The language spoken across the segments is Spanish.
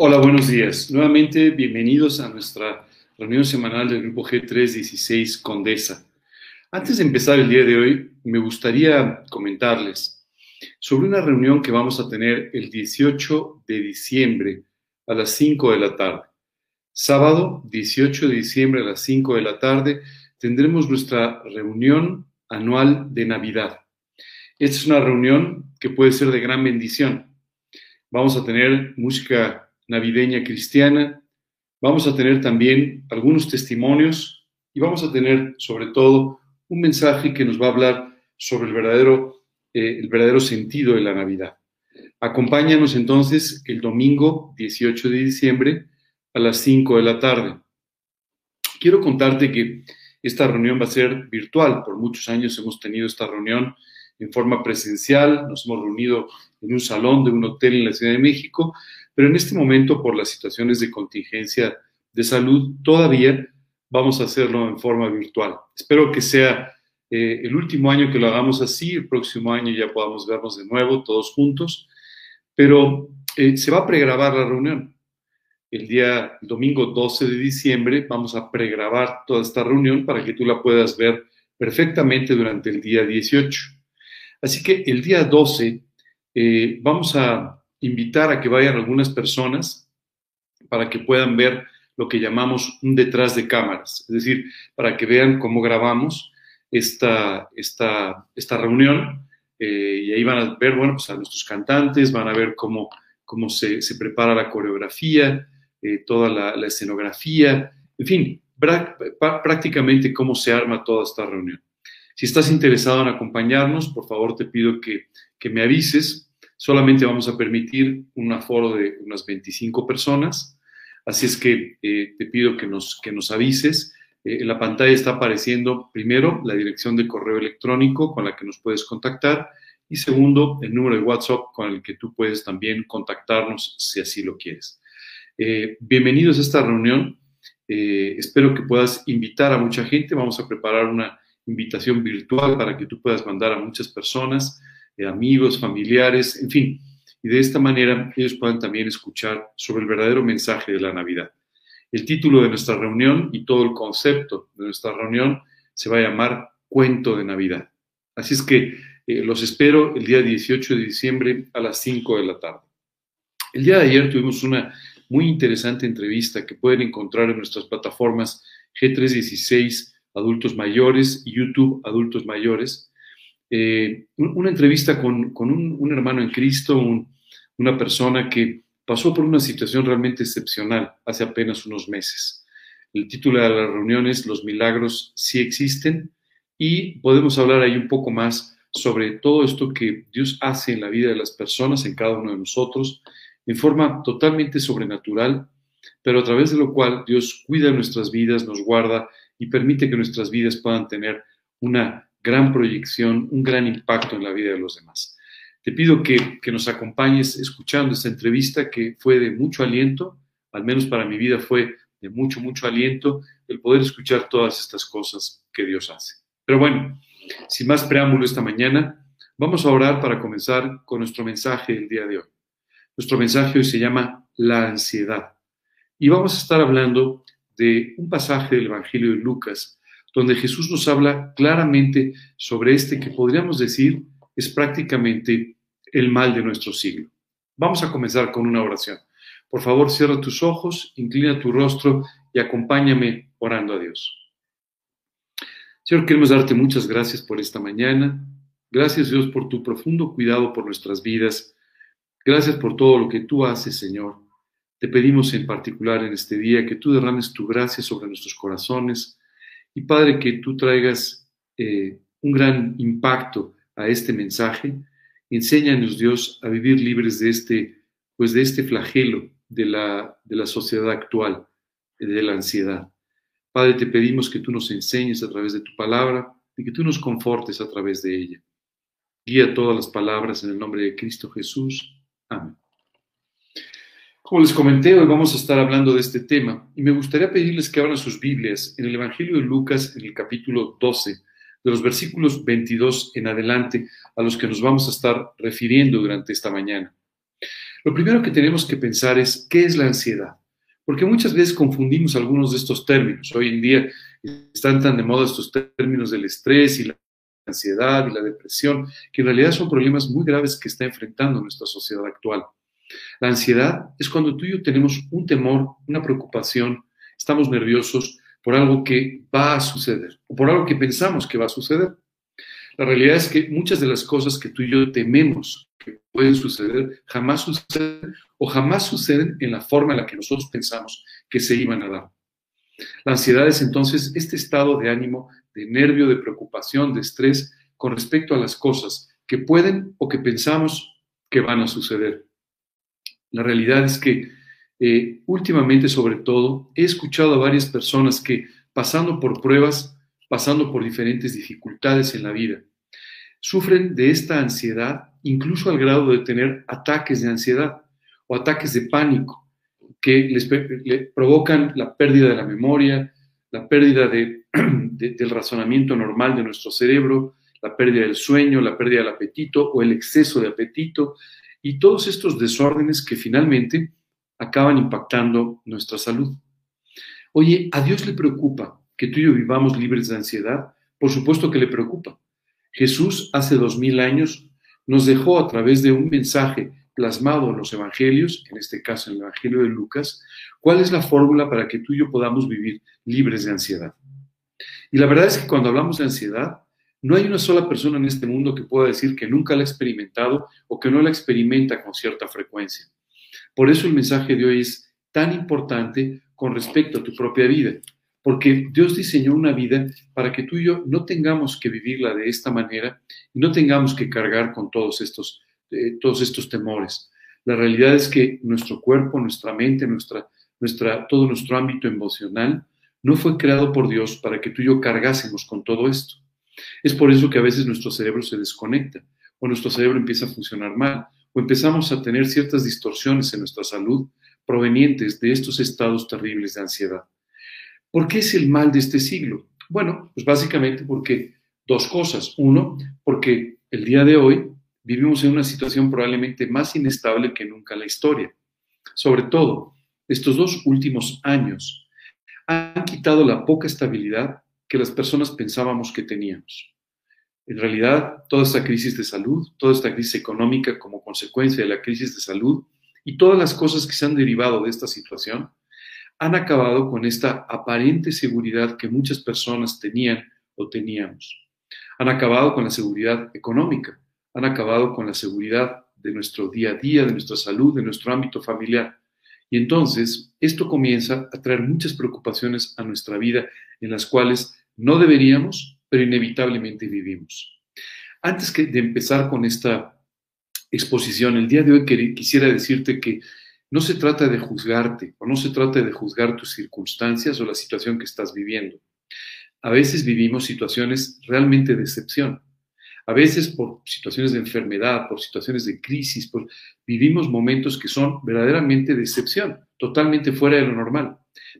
Hola, buenos días. Nuevamente, bienvenidos a nuestra reunión semanal del Grupo G316 Condesa. Antes de empezar el día de hoy, me gustaría comentarles sobre una reunión que vamos a tener el 18 de diciembre a las 5 de la tarde. Sábado, 18 de diciembre a las 5 de la tarde, tendremos nuestra reunión anual de Navidad. Esta es una reunión que puede ser de gran bendición. Vamos a tener música navideña cristiana. Vamos a tener también algunos testimonios y vamos a tener sobre todo un mensaje que nos va a hablar sobre el verdadero, eh, el verdadero sentido de la Navidad. Acompáñanos entonces el domingo 18 de diciembre a las 5 de la tarde. Quiero contarte que esta reunión va a ser virtual. Por muchos años hemos tenido esta reunión en forma presencial, nos hemos reunido en un salón de un hotel en la Ciudad de México, pero en este momento, por las situaciones de contingencia de salud, todavía vamos a hacerlo en forma virtual. Espero que sea eh, el último año que lo hagamos así, el próximo año ya podamos vernos de nuevo todos juntos, pero eh, se va a pregrabar la reunión. El día domingo 12 de diciembre vamos a pregrabar toda esta reunión para que tú la puedas ver perfectamente durante el día 18. Así que el día 12 eh, vamos a invitar a que vayan algunas personas para que puedan ver lo que llamamos un detrás de cámaras, es decir, para que vean cómo grabamos esta, esta, esta reunión eh, y ahí van a ver, bueno, pues a nuestros cantantes, van a ver cómo, cómo se, se prepara la coreografía, eh, toda la, la, escenografía, en fin, prácticamente cómo se arma toda esta reunión. Si estás interesado en acompañarnos, por favor te pido que, que me avises Solamente vamos a permitir un aforo de unas 25 personas, así es que eh, te pido que nos, que nos avises. Eh, en la pantalla está apareciendo primero la dirección de correo electrónico con la que nos puedes contactar y segundo el número de WhatsApp con el que tú puedes también contactarnos si así lo quieres. Eh, bienvenidos a esta reunión. espero que puedas invitar a mucha gente. Vamos a preparar una invitación virtual para que tú puedas mandar a muchas personas amigos, familiares, en fin. Y de esta manera ellos puedan también escuchar sobre el verdadero mensaje de la Navidad. El título de nuestra reunión y todo el concepto de nuestra reunión se va a llamar Cuento de Navidad. Así es que eh, los espero el día 18 de diciembre a las 5 de la tarde. El día de ayer tuvimos una muy interesante entrevista que pueden encontrar en nuestras plataformas G316 Adultos Mayores y YouTube Adultos Mayores eh, una entrevista con, un, hermano en Cristo, una persona que pasó por una situación realmente excepcional hace apenas unos meses. El título de la reunión es Los milagros sí existen y podemos hablar ahí un poco más sobre todo esto que Dios hace en la vida de las personas, en cada uno de nosotros, en forma totalmente sobrenatural, pero a través de lo cual Dios cuida nuestras vidas, nos guarda y permite que nuestras vidas puedan tener una gran proyección, un gran impacto en la vida de los demás. Te pido que, que, nos acompañes escuchando esta entrevista que fue de mucho aliento, al menos para mi vida fue de mucho, mucho aliento el poder escuchar todas estas cosas que Dios hace. Pero bueno, sin más preámbulo esta mañana, vamos a orar para comenzar con nuestro mensaje del día de hoy. Nuestro mensaje hoy se llama La ansiedad. Y vamos a estar hablando de un pasaje del Evangelio de Lucas donde Jesús nos habla claramente sobre este que podríamos decir es prácticamente el mal de nuestro siglo. Vamos a comenzar con una oración. Por favor, cierra tus ojos, inclina tu rostro y acompáñame orando a Dios. Señor, queremos darte muchas gracias por esta mañana. Gracias, Dios, por tu profundo cuidado por nuestras vidas. Gracias por todo lo que tú haces, Señor. Te pedimos en particular en este día que tú derrames tu gracia sobre nuestros corazones, y Padre, que tú traigas eh, un gran impacto a este mensaje. Enséñanos, Dios, a vivir libres de este, pues de este flagelo de la, de la sociedad actual, de la ansiedad. Padre, te pedimos que tú nos enseñes a través de tu palabra y que tú nos confortes a través de ella. Guía todas las palabras en el nombre de Cristo Jesús. Amén. Como les comenté, hoy vamos a estar hablando de este tema y me gustaría pedirles que abran sus Biblias en el Evangelio de Lucas en el capítulo 12, de los versículos 22 en adelante, a los que nos vamos a estar refiriendo durante esta mañana. Lo primero que tenemos que pensar es, ¿qué es la ansiedad? Porque muchas veces confundimos algunos de estos términos. Hoy en día están tan de moda estos términos del estrés y la ansiedad y la depresión, que en realidad son problemas muy graves que está enfrentando nuestra sociedad actual. La ansiedad es cuando tú y yo tenemos un temor, una preocupación, estamos nerviosos por algo que va a suceder o por algo que pensamos que va a suceder. La realidad es que muchas de las cosas que tú y yo tememos que pueden suceder jamás suceden o jamás suceden en la forma en la que nosotros pensamos que se iban a dar. La ansiedad es entonces este estado de ánimo, de nervio, de preocupación, de estrés con respecto a las cosas que pueden o que pensamos que van a suceder. La realidad es que eh, últimamente, sobre todo, he escuchado a varias personas que pasando por pruebas, pasando por diferentes dificultades en la vida, sufren de esta ansiedad, incluso al grado de tener ataques de ansiedad o ataques de pánico que les, provocan la pérdida de la memoria, la pérdida del razonamiento normal de nuestro cerebro, la pérdida del sueño, la pérdida del apetito o el exceso de apetito y todos estos desórdenes que finalmente acaban impactando nuestra salud. Oye, ¿a Dios le preocupa que tú y yo vivamos libres de ansiedad? Por supuesto que le preocupa. Jesús hace dos mil años nos dejó a través de un mensaje plasmado en los evangelios, en este caso en el Evangelio de Lucas, cuál es la fórmula para que tú y yo podamos vivir libres de ansiedad. Y la verdad es que cuando hablamos de ansiedad, no hay una sola persona en este mundo que pueda decir que nunca la ha experimentado o que no la experimenta con cierta frecuencia. Por eso el mensaje de hoy es tan importante con respecto a tu propia vida, porque Dios diseñó una vida para que tú y yo no tengamos que vivirla de esta manera y no tengamos que cargar con todos estos, eh, todos estos temores. La realidad es que nuestro cuerpo, nuestra mente, nuestra, nuestra, todo nuestro ámbito emocional no fue creado por Dios para que tú y yo cargásemos con todo esto. Es por eso que a veces nuestro cerebro se desconecta o nuestro cerebro empieza a funcionar mal o empezamos a tener ciertas distorsiones en nuestra salud provenientes de estos estados terribles de ansiedad. ¿Por qué es el mal de este siglo? Bueno, pues básicamente porque dos cosas. Uno, porque el día de hoy vivimos en una situación probablemente más inestable que nunca en la historia. Sobre todo, estos dos últimos años han quitado la poca estabilidad que las personas pensábamos que teníamos. En realidad, toda esta crisis de salud, toda esta crisis económica como consecuencia de la crisis de salud y todas las cosas que se han derivado de esta situación, han acabado con esta aparente seguridad que muchas personas tenían o teníamos. Han acabado con la seguridad económica, han acabado con la seguridad de nuestro día a día, de nuestra salud, de nuestro ámbito familiar. Y entonces esto comienza a traer muchas preocupaciones a nuestra vida en las cuales no deberíamos pero inevitablemente vivimos. Antes de empezar con esta exposición, el día de hoy quisiera decirte que no se trata de juzgarte o no se trata de juzgar tus circunstancias o la situación que estás viviendo. A veces vivimos situaciones realmente de excepción. A veces por situaciones de enfermedad, por situaciones de crisis, vivimos momentos que son verdaderamente de excepción, totalmente fuera de lo normal.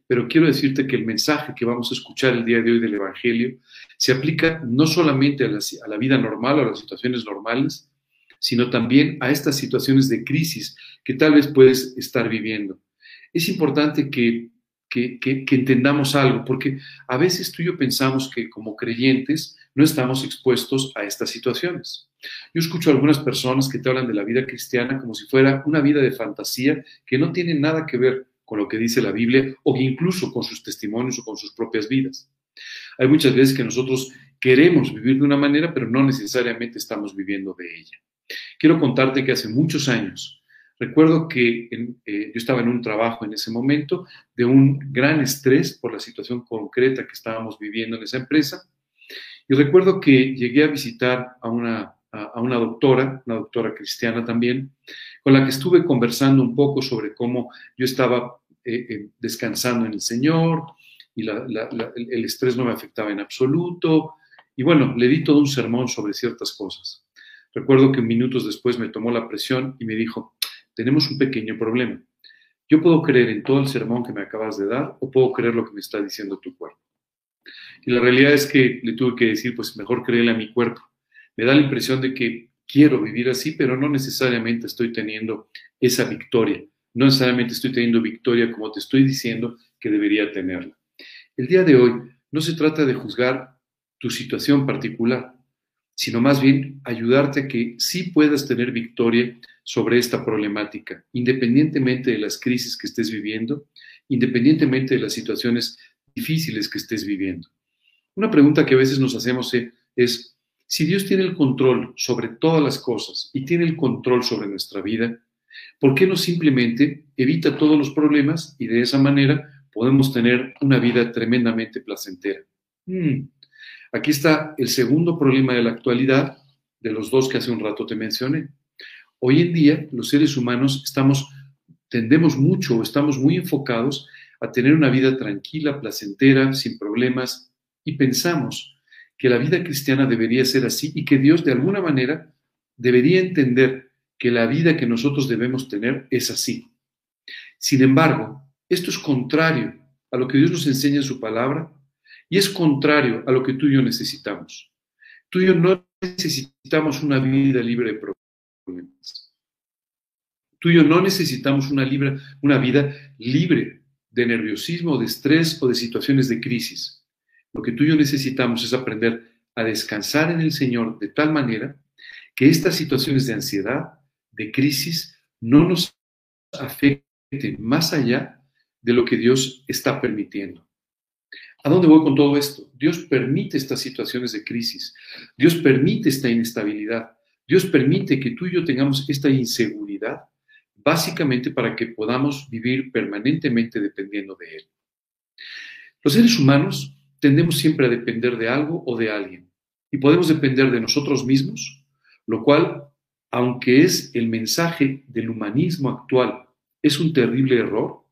Pero quiero decirte que el mensaje que vamos a escuchar el día de hoy del Evangelio se aplica no solamente a la, vida normal o a las situaciones normales, sino también a estas situaciones de crisis que tal vez puedes estar viviendo. Es importante que, entendamos algo, porque a veces tú y yo pensamos que como creyentes no estamos expuestos a estas situaciones. Yo escucho a algunas personas que te hablan de la vida cristiana como si fuera una vida de fantasía que no tiene nada que ver con lo que dice la Biblia o incluso con sus testimonios o con sus propias vidas. Hay muchas veces que nosotros queremos vivir de una manera, pero no necesariamente estamos viviendo de ella. Quiero contarte que hace muchos años, recuerdo que eh, yo estaba en un trabajo en ese momento de un gran estrés por la situación concreta que estábamos viviendo en esa empresa. Y recuerdo que llegué a visitar a una, a una doctora, una doctora cristiana también, con la que estuve conversando un poco sobre cómo yo estaba eh, eh, descansando en el Señor y el estrés no me afectaba en absoluto. Y bueno, le di todo un sermón sobre ciertas cosas. Recuerdo que minutos después me tomó la presión y me dijo, tenemos un pequeño problema. Yo puedo creer en todo el sermón que me acabas de dar o puedo creer lo que me está diciendo tu cuerpo. Y la realidad es que le tuve que decir, pues mejor creerle a mi cuerpo. Me da la impresión de que quiero vivir así, pero no necesariamente estoy teniendo esa victoria. No necesariamente estoy teniendo victoria como te estoy diciendo que debería tenerla. El día de hoy no se trata de juzgar tu situación particular, sino más bien ayudarte a que sí puedas tener victoria sobre esta problemática, independientemente de las crisis que estés viviendo, independientemente de las situaciones difíciles que estés viviendo. Una pregunta que a veces nos hacemos es, si Dios tiene el control sobre todas las cosas y tiene el control sobre nuestra vida, ¿por qué no simplemente evita todos los problemas y de esa manera podemos tener una vida tremendamente placentera? Hmm. Aquí está el segundo problema de la actualidad, de los dos que hace un rato te mencioné. Hoy en día los seres humanos estamos, tendemos mucho, estamos muy enfocados a tener una vida tranquila, placentera, sin problemas, y pensamos que la vida cristiana debería ser así y que Dios de alguna manera debería entender que la vida que nosotros debemos tener es así. Sin embargo, esto es contrario a lo que Dios nos enseña en su palabra y es contrario a lo que tú y yo necesitamos. Tú y yo no necesitamos una vida libre de problemas. Tú y yo no necesitamos una, libre, una vida libre de nerviosismo, de estrés o de situaciones de crisis. Lo que tú y yo necesitamos es aprender a descansar en el Señor de tal manera que estas situaciones de ansiedad, de crisis, no nos afecten más allá de lo que Dios está permitiendo. ¿A dónde voy con todo esto? Dios permite estas situaciones de crisis. Dios permite esta inestabilidad. Dios permite que tú y yo tengamos esta inseguridad, básicamente para que podamos vivir permanentemente dependiendo de Él. Los seres humanos tendemos siempre a depender de algo o de alguien y podemos depender de nosotros mismos, lo cual, aunque es el mensaje del humanismo actual, es un terrible error,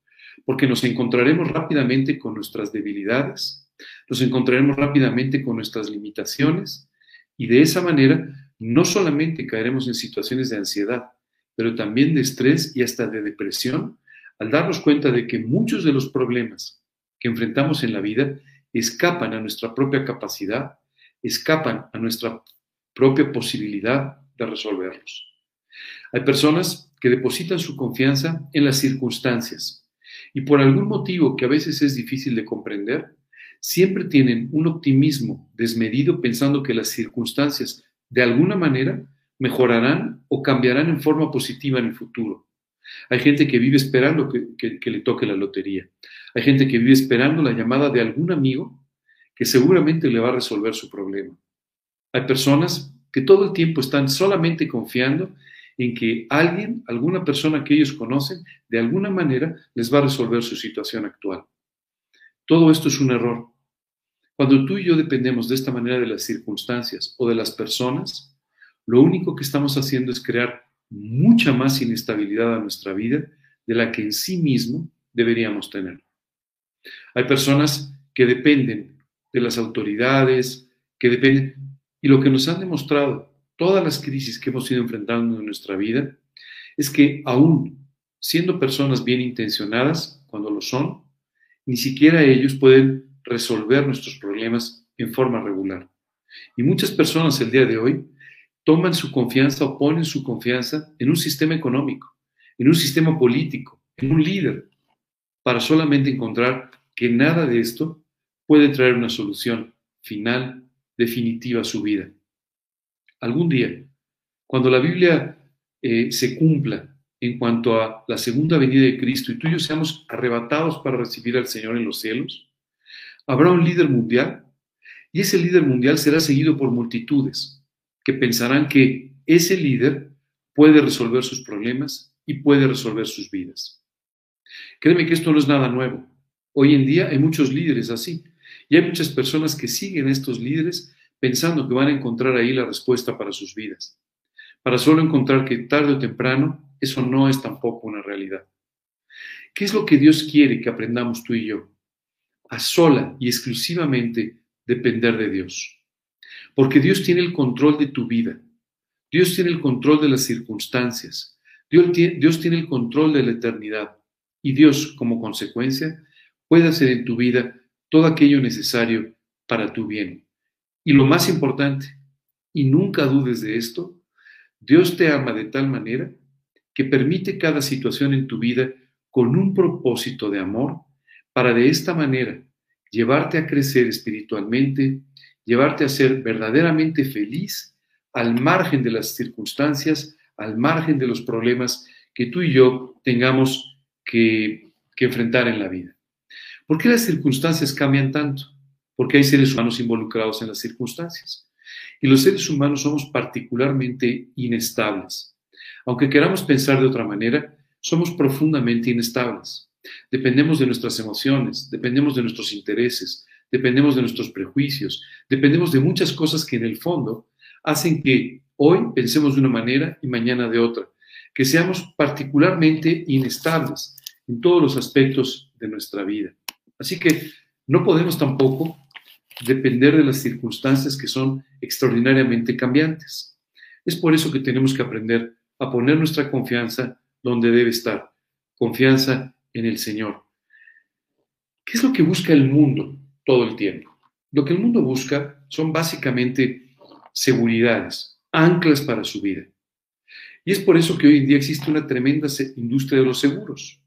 porque nos encontraremos rápidamente con nuestras debilidades, nos encontraremos rápidamente con nuestras limitaciones y de esa manera no solamente caeremos en situaciones de ansiedad, pero también de estrés y hasta de depresión al darnos cuenta de que muchos de los problemas que enfrentamos en la vida escapan a nuestra propia capacidad, escapan a nuestra propia posibilidad de resolverlos. Hay personas que depositan su confianza en las circunstancias, y por algún motivo que a veces es difícil de comprender, siempre tienen un optimismo desmedido pensando que las circunstancias de alguna manera mejorarán o cambiarán en forma positiva en el futuro. Hay gente que vive esperando que, le toque la lotería. Hay gente que vive esperando la llamada de algún amigo que seguramente le va a resolver su problema. Hay personas que todo el tiempo están solamente confiando en que alguien, alguna persona que ellos conocen, de alguna manera les va a resolver su situación actual. Todo esto es un error. Cuando tú y yo dependemos de esta manera de las circunstancias o de las personas, lo único que estamos haciendo es crear mucha más inestabilidad a nuestra vida de la que en sí mismo deberíamos tener. Hay personas que dependen de las autoridades, que dependen, y lo que nos han demostrado todas las crisis que hemos ido enfrentando en nuestra vida es que aún siendo personas bien intencionadas, cuando lo son, ni siquiera ellos pueden resolver nuestros problemas en forma regular. Y muchas personas el día de hoy toman su confianza o ponen su confianza en un sistema económico, en un sistema político, en un líder, para solamente encontrar que nada de esto puede traer una solución final, definitiva a su vida. Algún día, cuando la Biblia eh, se cumpla en cuanto a la segunda venida de Cristo y tú y yo seamos arrebatados para recibir al Señor en los cielos, habrá un líder mundial y ese líder mundial será seguido por multitudes que pensarán que ese líder puede resolver sus problemas y puede resolver sus vidas. Créeme que esto no es nada nuevo. Hoy en día hay muchos líderes así y hay muchas personas que siguen a estos líderes pensando que van a encontrar ahí la respuesta para sus vidas, para solo encontrar que tarde o temprano eso no es tampoco una realidad. ¿Qué es lo que Dios quiere que aprendamos tú y yo? A sola y exclusivamente depender de Dios. Porque Dios tiene el control de tu vida. Dios tiene el control de las circunstancias. Dios tiene, el control de la eternidad. Y Dios, como consecuencia, puede hacer en tu vida todo aquello necesario para tu bien. Y lo más importante, y nunca dudes de esto, Dios te ama de tal manera que permite cada situación en tu vida con un propósito de amor para de esta manera llevarte a crecer espiritualmente, llevarte a ser verdaderamente feliz al margen de las circunstancias, al margen de los problemas que tú y yo tengamos que, enfrentar en la vida. ¿Por qué las circunstancias cambian tanto? Porque hay seres humanos involucrados en las circunstancias. Y los seres humanos somos particularmente inestables. Aunque queramos pensar de otra manera, somos profundamente inestables. Dependemos de nuestras emociones, dependemos de nuestros intereses, dependemos de nuestros prejuicios, dependemos de muchas cosas que en el fondo hacen que hoy pensemos de una manera y mañana de otra, que seamos particularmente inestables en todos los aspectos de nuestra vida. Así que no podemos tampoco depender de las circunstancias que son extraordinariamente cambiantes. Es por eso que tenemos que aprender a poner nuestra confianza donde debe estar, confianza en el Señor. ¿Qué es lo que busca el mundo todo el tiempo? Lo que el mundo busca son básicamente seguridades, anclas para su vida. Y es por eso que hoy en día existe una tremenda industria de los seguros.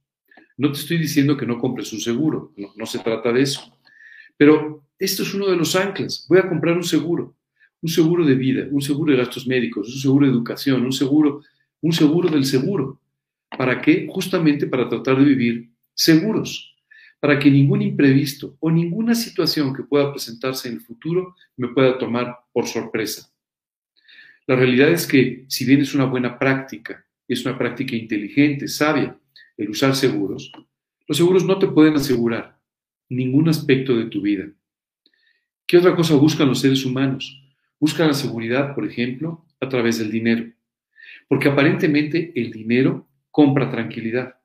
No te estoy diciendo que no compres un seguro, no, no se trata de eso. Pero esto es uno de los anclas. Voy a comprar un seguro, un seguro de vida, un seguro de gastos médicos, un seguro de educación, un seguro, un seguro del seguro. ¿Para qué? Justamente para tratar de vivir seguros, para que ningún imprevisto o ninguna situación que pueda presentarse en el futuro me pueda tomar por sorpresa. La realidad es que si bien es una buena práctica, es una práctica inteligente, sabia, el usar seguros, los seguros no te pueden asegurar ningún aspecto de tu vida. ¿Qué otra cosa buscan los seres humanos? Buscan la seguridad, por ejemplo, a través del dinero. Porque aparentemente el dinero compra tranquilidad.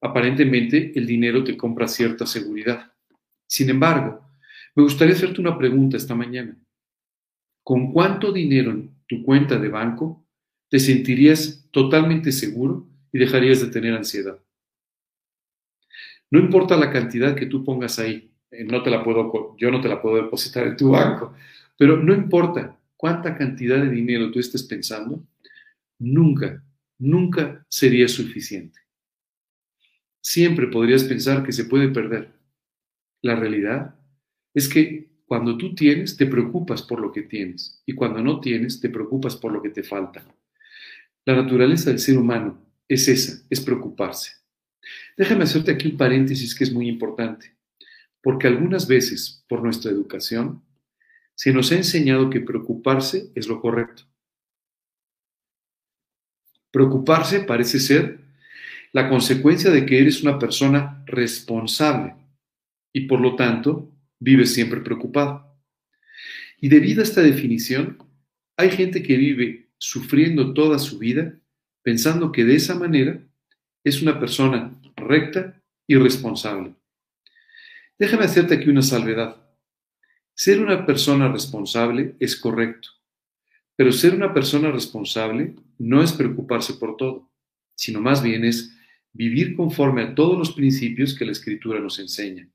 Aparentemente el dinero te compra cierta seguridad. Sin embargo, me gustaría hacerte una pregunta esta mañana. ¿Con cuánto dinero en tu cuenta de banco te sentirías totalmente seguro y dejarías de tener ansiedad? No importa la cantidad que tú pongas ahí, eh, no te la puedo, yo no te la puedo depositar en tu banco, pero no importa cuánta cantidad de dinero tú estés pensando, nunca, nunca sería suficiente. Siempre podrías pensar que se puede perder. La realidad es que cuando tú tienes, te preocupas por lo que tienes, y cuando no tienes, te preocupas por lo que te falta. La naturaleza del ser humano es esa, es preocuparse. Déjame hacerte aquí un paréntesis que es muy importante porque algunas veces, por nuestra educación, se nos ha enseñado que preocuparse es lo correcto. Preocuparse parece ser la consecuencia de que eres una persona responsable y por lo tanto vives siempre preocupado. Y debido a esta definición, hay gente que vive sufriendo toda su vida pensando que de esa manera es una persona recta y responsable. Déjame hacerte aquí una salvedad. Ser una persona responsable es correcto, pero ser una persona responsable no es preocuparse por todo, sino más bien es vivir conforme a todos los principios que la Escritura nos enseña.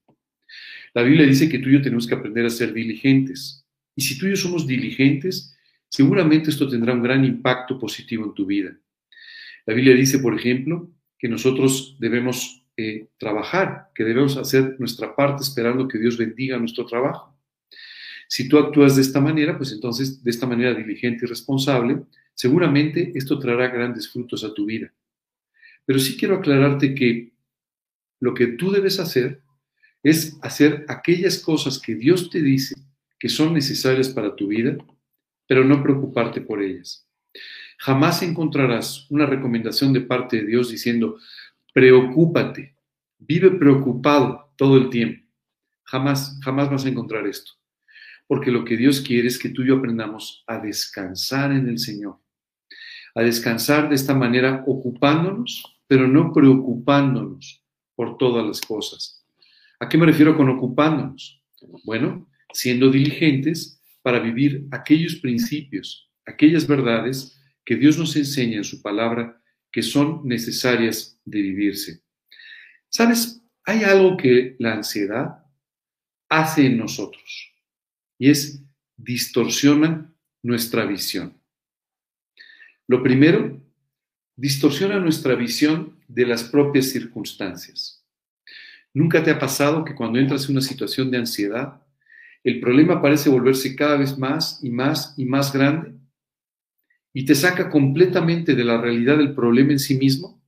La Biblia dice que tú y yo tenemos que aprender a ser diligentes. Y si tú y yo somos diligentes, seguramente esto tendrá un gran impacto positivo en tu vida. La Biblia dice, por ejemplo, que nosotros debemos eh, trabajar, que debemos hacer nuestra parte esperando que Dios bendiga nuestro trabajo. Si tú actúas de esta manera, pues entonces de esta manera diligente y responsable, seguramente esto traerá grandes frutos a tu vida. Pero sí quiero aclararte que lo que tú debes hacer es hacer aquellas cosas que Dios te dice que son necesarias para tu vida, pero no preocuparte por ellas. Jamás encontrarás una recomendación de parte de Dios diciendo, Preocúpate, vive preocupado todo el tiempo. Jamás, jamás vas a encontrar esto. Porque lo que Dios quiere es que tú y yo aprendamos a descansar en el Señor. A descansar de esta manera ocupándonos, pero no preocupándonos por todas las cosas. ¿A qué me refiero con ocupándonos? Bueno, siendo diligentes para vivir aquellos principios, aquellas verdades que Dios nos enseña en su palabra que son necesarias de vivirse. ¿Sabes? Hay algo que la ansiedad hace en nosotros y es distorsiona nuestra visión. Lo primero, distorsiona nuestra visión de las propias circunstancias. ¿Nunca te ha pasado que cuando entras en una situación de ansiedad, el problema parece volverse cada vez más y más y más grande? ¿Y te saca completamente de la realidad del problema en sí mismo?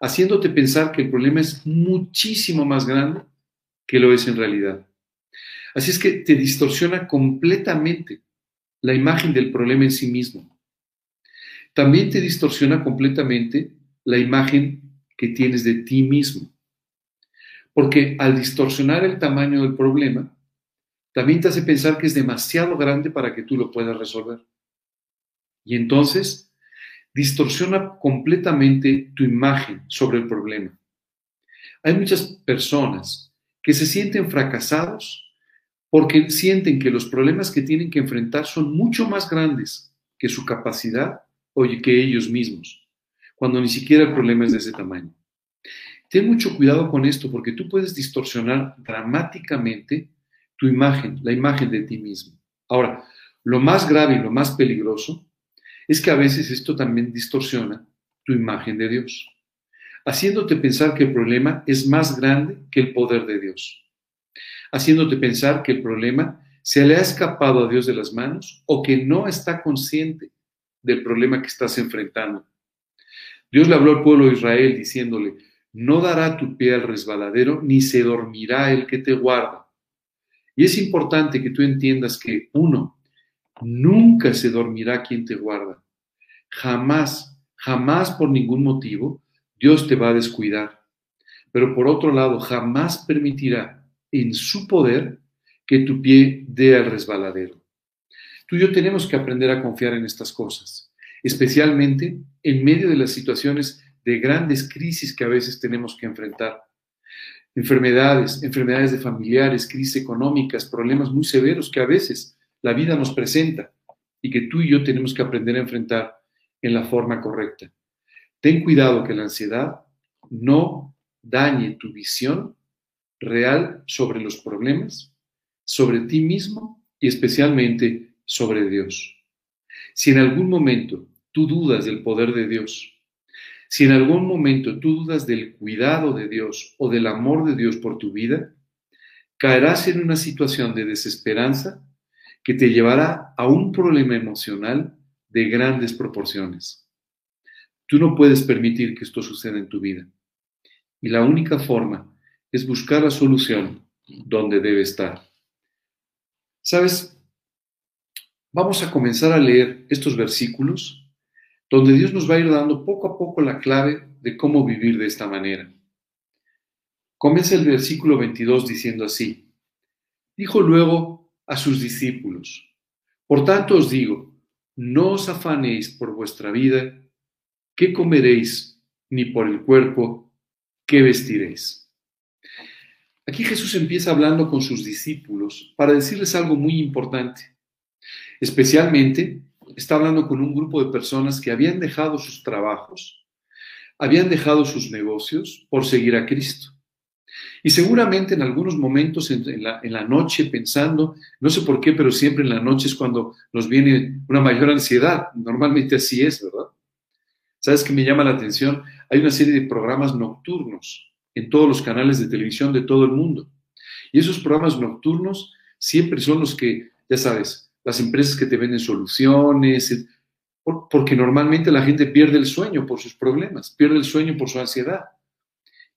Haciéndote pensar que el problema es muchísimo más grande que lo es en realidad. Así es que te distorsiona completamente la imagen del problema en sí mismo. También te distorsiona completamente la imagen que tienes de ti mismo. Porque al distorsionar el tamaño del problema, también te hace pensar que es demasiado grande para que tú lo puedas resolver. Y entonces distorsiona completamente tu imagen sobre el problema. Hay muchas personas que se sienten fracasados porque sienten que los problemas que tienen que enfrentar son mucho más grandes que su capacidad que ellos mismos, cuando ni siquiera el problema es de ese tamaño. Ten mucho cuidado con esto porque tú puedes distorsionar dramáticamente tu imagen, la imagen de ti mismo. Ahora, lo más grave y lo más peligroso es que a veces esto también distorsiona tu imagen de Dios, haciéndote pensar que el problema es más grande que el poder de Dios, haciéndote pensar que el problema se le ha escapado a Dios de las manos o que no está consciente del problema que estás enfrentando. Dios le habló al pueblo de Israel diciéndole, no dará tu pie al resbaladero, ni se dormirá el que te guarda. Y es importante que tú entiendas que, uno, nunca se dormirá quien te guarda. Jamás, jamás por ningún motivo Dios te va a descuidar. Pero por otro lado, jamás permitirá en su poder que tu pie dé al resbaladero. Tú y yo tenemos que aprender a confiar en estas cosas, especialmente en medio de las situaciones de grandes crisis que a veces tenemos que enfrentar. Enfermedades, enfermedades de familiares, crisis económicas, problemas muy severos que a veces la vida nos presenta y que tú y yo tenemos que aprender a enfrentar en la forma correcta. Ten cuidado que la ansiedad no dañe tu visión real sobre los problemas, sobre ti mismo y especialmente sobre Dios. Si en algún momento tú dudas del poder de Dios, si en algún momento tú dudas del cuidado de Dios o del amor de Dios por tu vida, caerás en una situación de desesperanza que te llevará a un problema emocional de grandes proporciones. Tú no puedes permitir que esto suceda en tu vida. Y la única forma es buscar la solución donde debe estar. ¿Sabes? Vamos a comenzar a leer estos versículos donde Dios nos va a ir dando poco a poco la clave de cómo vivir de esta manera. Comienza el versículo 22 diciendo así, dijo luego a sus discípulos, por tanto os digo, no os afanéis por vuestra vida, qué comeréis, ni por el cuerpo, qué vestiréis. Aquí Jesús empieza hablando con sus discípulos para decirles algo muy importante, especialmente está hablando con un grupo de personas que habían dejado sus trabajos, habían dejado sus negocios por seguir a Cristo. Y seguramente en algunos momentos en, la, noche pensando, no sé por qué, pero siempre en la noche es cuando nos viene una mayor ansiedad. Normalmente así es, ¿verdad? ¿Sabes qué me llama la atención? Hay una serie de programas nocturnos en todos los canales de televisión de todo el mundo. Y esos programas nocturnos siempre son los que, ya sabes, las empresas que te venden soluciones, porque normalmente la gente pierde el sueño por sus problemas, pierde el sueño por su ansiedad.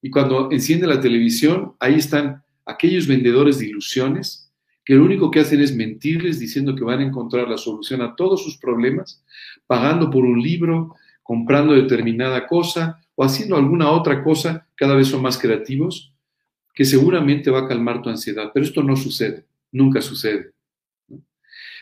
Y cuando enciende la televisión, ahí están aquellos vendedores de ilusiones que lo único que hacen es mentirles diciendo que van a encontrar la solución a todos sus problemas, pagando por un libro, comprando determinada cosa o haciendo alguna otra cosa, cada vez son más creativos, que seguramente va a calmar tu ansiedad. Pero esto no sucede, nunca sucede.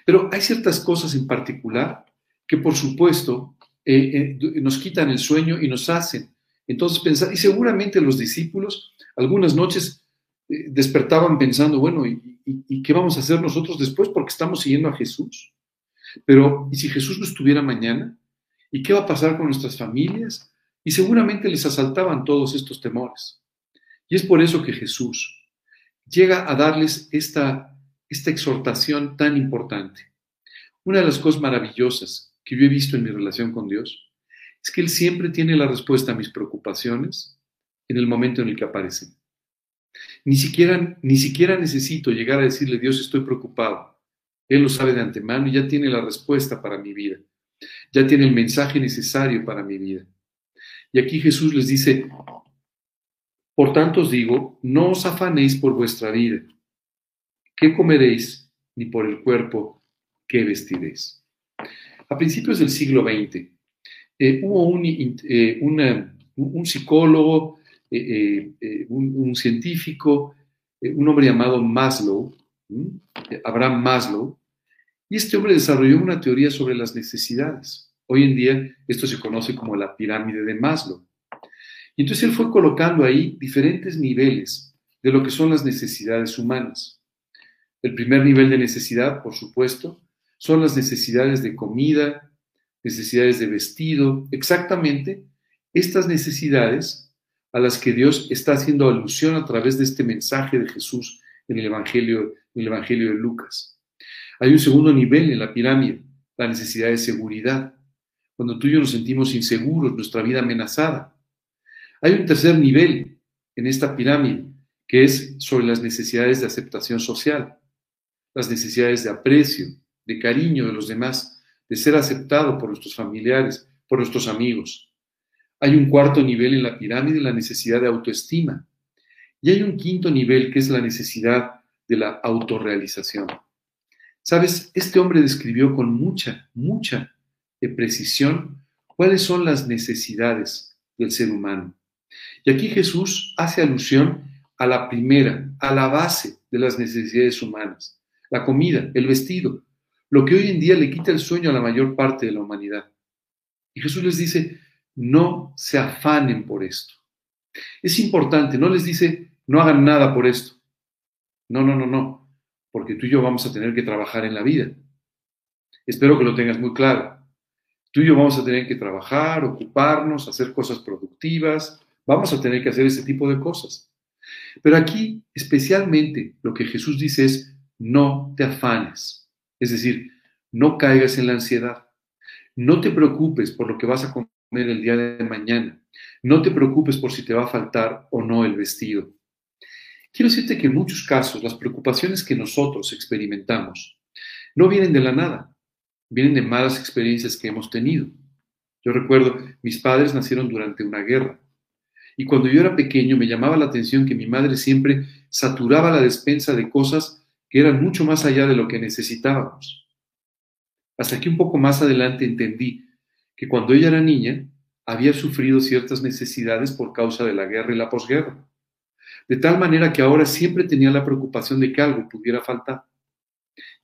Pero hay ciertas cosas en particular que, por supuesto, eh, eh, nos quitan el sueño y nos hacen. Entonces pensar, y seguramente los discípulos algunas noches eh, despertaban pensando, bueno, ¿y, ¿y, qué vamos a hacer nosotros después? Porque estamos siguiendo a Jesús. Pero, ¿y si Jesús no estuviera mañana? ¿Y qué va a pasar con nuestras familias? Y seguramente les asaltaban todos estos temores. Y es por eso que Jesús llega a darles esta esta exhortación tan importante. Una de las cosas maravillosas que yo he visto en mi relación con Dios es que Él siempre tiene la respuesta a mis preocupaciones en el momento en el que aparecen. Ni siquiera, ni siquiera necesito llegar a decirle, Dios, estoy preocupado. Él lo sabe de antemano y ya tiene la respuesta para mi vida. Ya tiene el mensaje necesario para mi vida. Y aquí Jesús les dice, por tanto os digo, no os afanéis por vuestra vida, qué comeréis, ni por el cuerpo, qué vestiréis. A principios del siglo XX eh, hubo un, eh, un psicólogo, eh, un, científico, un hombre llamado Maslow, Abraham Maslow, y este hombre desarrolló una teoría sobre las necesidades. Hoy en día esto se conoce como la pirámide de Maslow. Y entonces él fue colocando ahí diferentes niveles de lo que son las necesidades humanas. El primer nivel de necesidad, por supuesto, son las necesidades de comida, necesidades de vestido, exactamente estas necesidades a las que Dios está haciendo alusión a través de este mensaje de Jesús en el Evangelio, Evangelio de Lucas. Hay un segundo nivel en la pirámide, la necesidad de seguridad. Cuando tú y yo nos sentimos inseguros, nuestra vida amenazada. Hay un tercer nivel en esta pirámide, que es sobre las necesidades de aceptación social, las necesidades de aprecio, de cariño de los demás, de ser aceptado por nuestros familiares, por nuestros amigos. Hay un cuarto nivel en la pirámide, la necesidad de autoestima. Y hay un quinto nivel que es la necesidad de la autorrealización. Sabes, este hombre describió con mucha, mucha precisión cuáles son las necesidades del ser humano. Y aquí Jesús hace alusión a la primera, a la base de las necesidades humanas, la comida, el vestido, lo que hoy en día le quita el sueño a la mayor parte de la humanidad. Y Jesús les dice, no se afanen por esto. Es importante, no les dice, no hagan nada por esto. No, no, no, no porque tú y yo vamos a tener que trabajar en la vida. Espero que lo tengas muy claro. Tú y yo vamos a tener que trabajar, ocuparnos, hacer cosas productivas, vamos a tener que hacer ese tipo de cosas. Pero aquí, especialmente, lo que Jesús dice es, no te afanes. Es decir, no caigas en la ansiedad. No te preocupes por lo que vas a comer el día de mañana. No te preocupes por si te va a faltar o no el vestido. Quiero decirte que en muchos casos las preocupaciones que nosotros experimentamos no vienen de la nada, vienen de malas experiencias que hemos tenido. Yo recuerdo, mis padres nacieron durante una guerra y cuando yo era pequeño me llamaba la atención que mi madre siempre saturaba la despensa de cosas que eran mucho más allá de lo que necesitábamos. Hasta que un poco más adelante entendí que cuando ella era niña había sufrido ciertas necesidades por causa de la guerra y la posguerra de tal manera que ahora siempre tenía la preocupación de que algo pudiera faltar.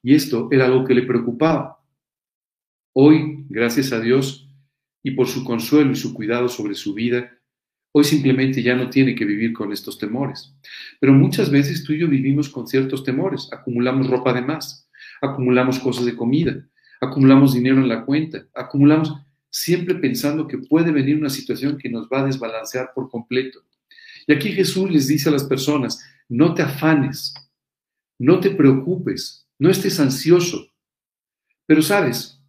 Y esto era algo que le preocupaba. Hoy, gracias a Dios y por su consuelo y su cuidado sobre su vida, hoy simplemente ya no tiene que vivir con estos temores. Pero muchas veces tú y yo vivimos con ciertos temores. Acumulamos ropa de más, acumulamos cosas de comida, acumulamos dinero en la cuenta, acumulamos siempre pensando que puede venir una situación que nos va a desbalancear por completo. Y aquí Jesús les dice a las personas, no te afanes, no te preocupes, no estés ansioso. Pero sabes,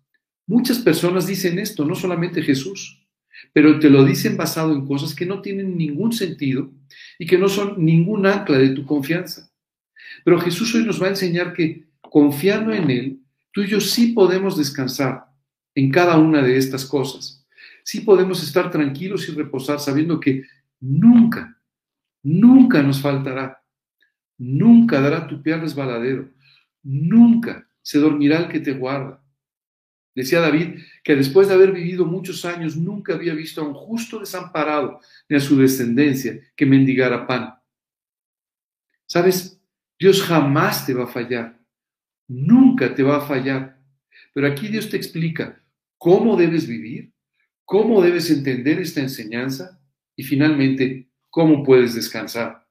muchas personas dicen esto, no solamente Jesús, pero te lo dicen basado en cosas que no tienen ningún sentido y que no son ningún ancla de tu confianza. Pero Jesús hoy nos va a enseñar que confiando en Él, tú y yo sí podemos descansar en cada una de estas cosas. Sí podemos estar tranquilos y reposar sabiendo que nunca, Nunca nos faltará. Nunca dará tu pie resbaladero. Nunca se dormirá el que te guarda. Decía David que después de haber vivido muchos años nunca había visto a un justo desamparado ni a su descendencia que mendigara pan. ¿Sabes? Dios jamás te va a fallar. Nunca te va a fallar. Pero aquí Dios te explica cómo debes vivir, cómo debes entender esta enseñanza y finalmente ¿cómo puedes descansar?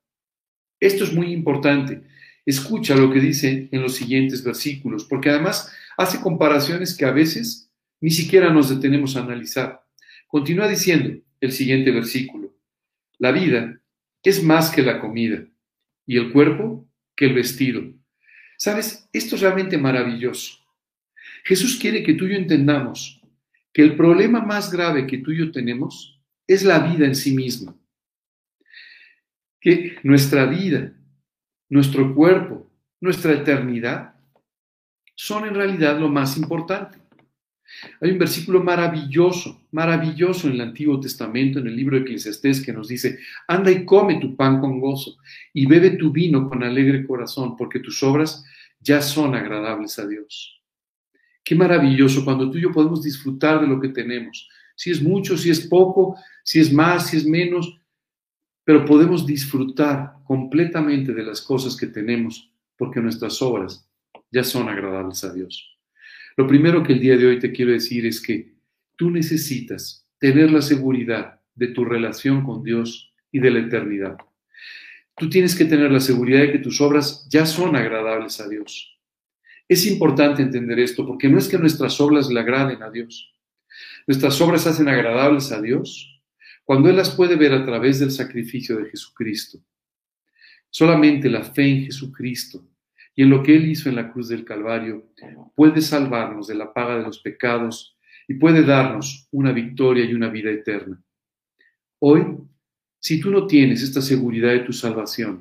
Esto es muy importante. Escucha lo que dice en los siguientes versículos, porque además hace comparaciones que a veces ni siquiera nos detenemos a analizar. Continúa diciendo el siguiente versículo, la vida es más que la comida y el cuerpo que el vestido. ¿Sabes? Esto es realmente maravilloso. Jesús quiere que tú y yo entendamos que el problema más grave que tú y yo tenemos es la vida en sí misma. Que nuestra vida, nuestro cuerpo, nuestra eternidad son en realidad lo más importante. Hay un versículo maravilloso, maravilloso en el Antiguo Testamento, en el libro de Eclesiastés, que nos dice, anda y come tu pan con gozo y bebe tu vino con alegre corazón, porque tus obras ya son agradables a Dios. Qué maravilloso cuando tú y yo podemos disfrutar de lo que tenemos. Si es mucho, si es poco, si es más, si es menos, pero podemos disfrutar completamente de las cosas que tenemos porque nuestras obras ya son agradables a Dios. Lo primero que el día de hoy te quiero decir es que tú necesitas tener la seguridad de tu relación con Dios y de la eternidad. Tú tienes que tener la seguridad de que tus obras ya son agradables a Dios. Es importante entender esto porque no es que nuestras obras le agraden a Dios. Nuestras obras hacen agradables a Dios cuando Él las puede ver a través del sacrificio de Jesucristo. Solamente la fe en Jesucristo y en lo que Él hizo en la cruz del Calvario, puede salvarnos de la paga de los pecados y puede darnos una victoria y una vida eterna. Hoy, si tú no tienes esta seguridad de tu salvación,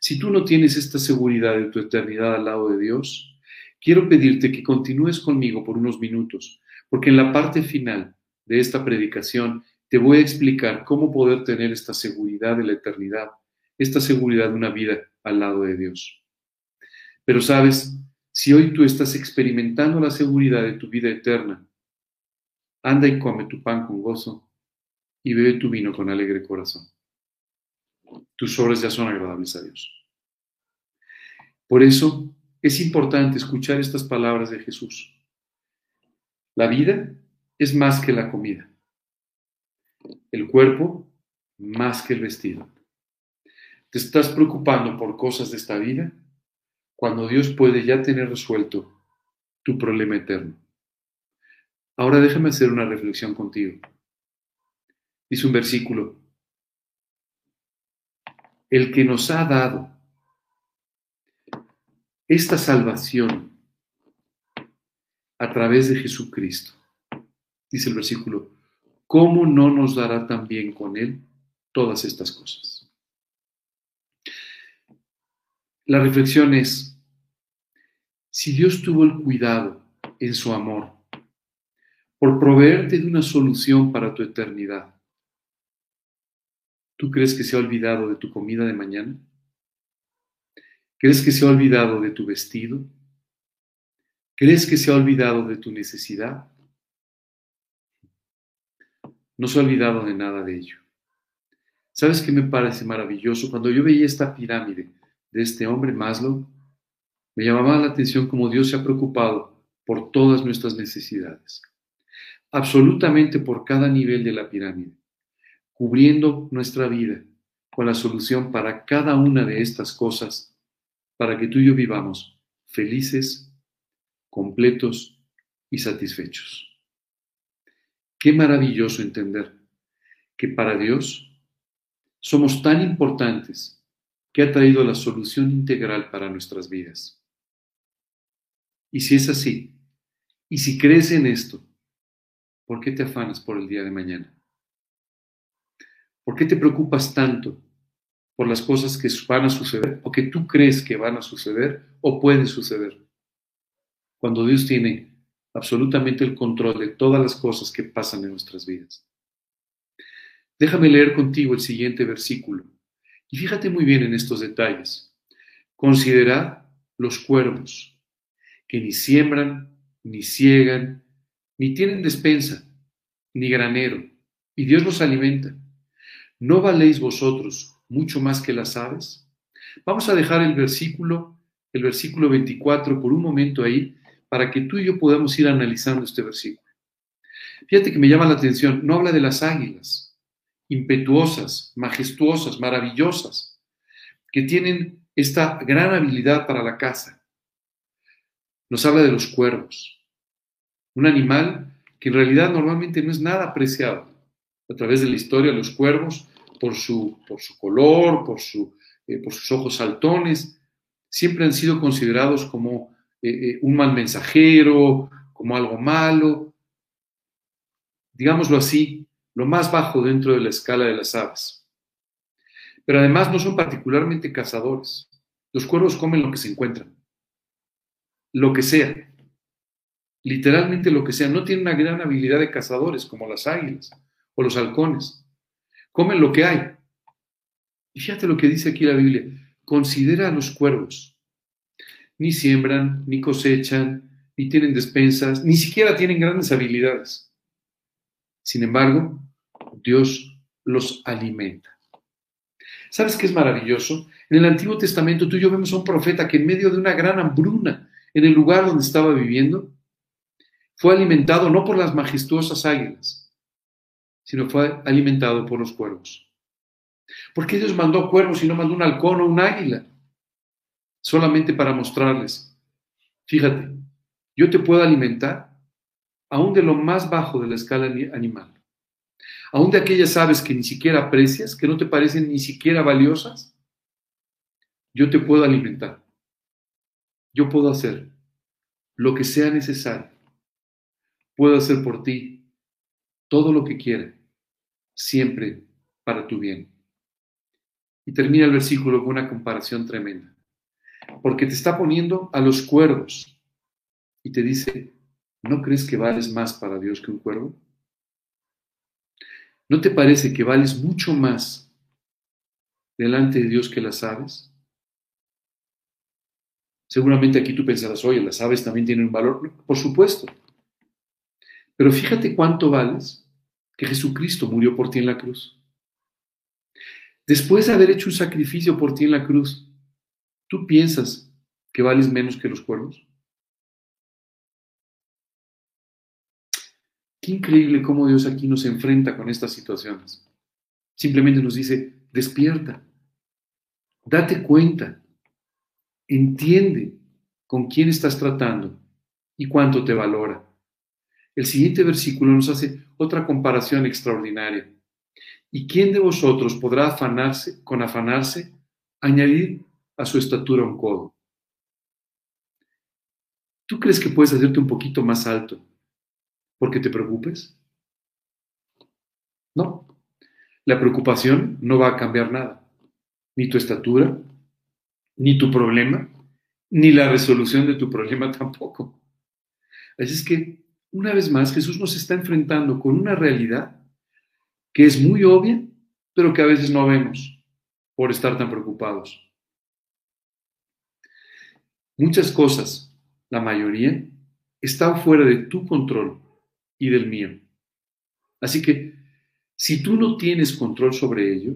si tú no tienes esta seguridad de tu eternidad al lado de Dios, quiero pedirte que continúes conmigo por unos minutos, porque en la parte final de esta predicación te voy a explicar cómo poder tener esta seguridad de la eternidad, esta seguridad de una vida al lado de Dios. Pero sabes, si hoy tú estás experimentando la seguridad de tu vida eterna, anda y come tu pan con gozo y bebe tu vino con alegre corazón. Tus obras ya son agradables a Dios. Por eso es importante escuchar estas palabras de Jesús. La vida es más que la comida. El cuerpo más que el vestido. ¿Te estás preocupando por cosas de esta vida? Cuando Dios puede ya tener resuelto tu problema eterno. Ahora déjame hacer una reflexión contigo. Dice un versículo, el que nos ha dado esta salvación a través de Jesucristo, dice el versículo, ¿cómo no nos dará también con Él todas estas cosas? La reflexión es, si Dios tuvo el cuidado en su amor por proveerte de una solución para tu eternidad, ¿tú crees que se ha olvidado de tu comida de mañana? ¿Crees que se ha olvidado de tu vestido? ¿Crees que se ha olvidado de tu necesidad? No se ha olvidado de nada de ello. ¿Sabes qué me parece maravilloso? Cuando yo veía esta pirámide de este hombre, Maslow, me llamaba la atención cómo Dios se ha preocupado por todas nuestras necesidades, absolutamente por cada nivel de la pirámide, cubriendo nuestra vida con la solución para cada una de estas cosas, para que tú y yo vivamos felices, completos y satisfechos. Qué maravilloso entender que para Dios somos tan importantes que ha traído la solución integral para nuestras vidas. Y si es así, y si crees en esto, ¿por qué te afanas por el día de mañana? ¿Por qué te preocupas tanto por las cosas que van a suceder o que tú crees que van a suceder o pueden suceder? Cuando Dios tiene absolutamente el control de todas las cosas que pasan en nuestras vidas. Déjame leer contigo el siguiente versículo. Y fíjate muy bien en estos detalles. Considerad los cuervos que ni siembran, ni ciegan, ni tienen despensa, ni granero, y Dios los alimenta. ¿No valéis vosotros mucho más que las aves? Vamos a dejar el versículo, el versículo 24 por un momento ahí, para que tú y yo podamos ir analizando este versículo. Fíjate que me llama la atención, no habla de las águilas, impetuosas, majestuosas, maravillosas, que tienen esta gran habilidad para la caza nos habla de los cuervos, un animal que en realidad normalmente no es nada apreciado. A través de la historia, los cuervos, por su, por su color, por, su, eh, por sus ojos saltones, siempre han sido considerados como eh, eh, un mal mensajero, como algo malo. digámoslo así, lo más bajo dentro de la escala de las aves. Pero además no son particularmente cazadores. Los cuervos comen lo que se encuentran, lo que sea, literalmente lo que sea. No tienen una gran habilidad de cazadores como las águilas o los halcones. Comen lo que hay. Y fíjate lo que dice aquí la Biblia. Considera a los cuervos. Ni siembran, ni cosechan, ni tienen despensas, ni siquiera tienen grandes habilidades. Sin embargo, Dios los alimenta. ¿Sabes qué es maravilloso? En el Antiguo Testamento tú y yo vemos a un profeta que en medio de una gran hambruna en el lugar donde estaba viviendo, fue alimentado no por las majestuosas águilas, sino fue alimentado por los cuervos. ¿Por qué Dios mandó cuervos y no mandó un halcón o un águila? Solamente para mostrarles, fíjate, yo te puedo alimentar aún de lo más bajo de la escala animal, aún de aquellas aves que ni siquiera aprecias, que no te parecen ni siquiera valiosas, yo te puedo alimentar. Yo puedo hacer lo que sea necesario. Puedo hacer por ti todo lo que quiera, siempre para tu bien. Y termina el versículo con una comparación tremenda, porque te está poniendo a los cuervos y te dice, ¿no crees que vales más para Dios que un cuervo? ¿No te parece que vales mucho más delante de Dios que las aves? Seguramente aquí tú pensarás, oye, las aves también tienen un valor. Por supuesto. Pero fíjate cuánto vales que Jesucristo murió por ti en la cruz. Después de haber hecho un sacrificio por ti en la cruz, ¿tú piensas que vales menos que los cuervos? Qué increíble cómo Dios aquí nos enfrenta con estas situaciones. Simplemente nos dice, despierta, date cuenta, entiende con quién estás tratando y cuánto te valora. El siguiente versículo nos hace otra comparación extraordinaria. ¿Y quién de vosotros podrá afanarse, con afanarse, añadir a su estatura un codo? ¿Tú crees que puedes hacerte un poquito más alto porque te preocupes? No. La preocupación no va a cambiar nada. Ni tu estatura, ni tu problema, ni la resolución de tu problema tampoco. Así es que, una vez más, Jesús nos está enfrentando con una realidad que es muy obvia, pero que a veces no vemos por estar tan preocupados. Muchas cosas, la mayoría, están fuera de tu control y del mío. Así que, si tú no tienes control sobre ello,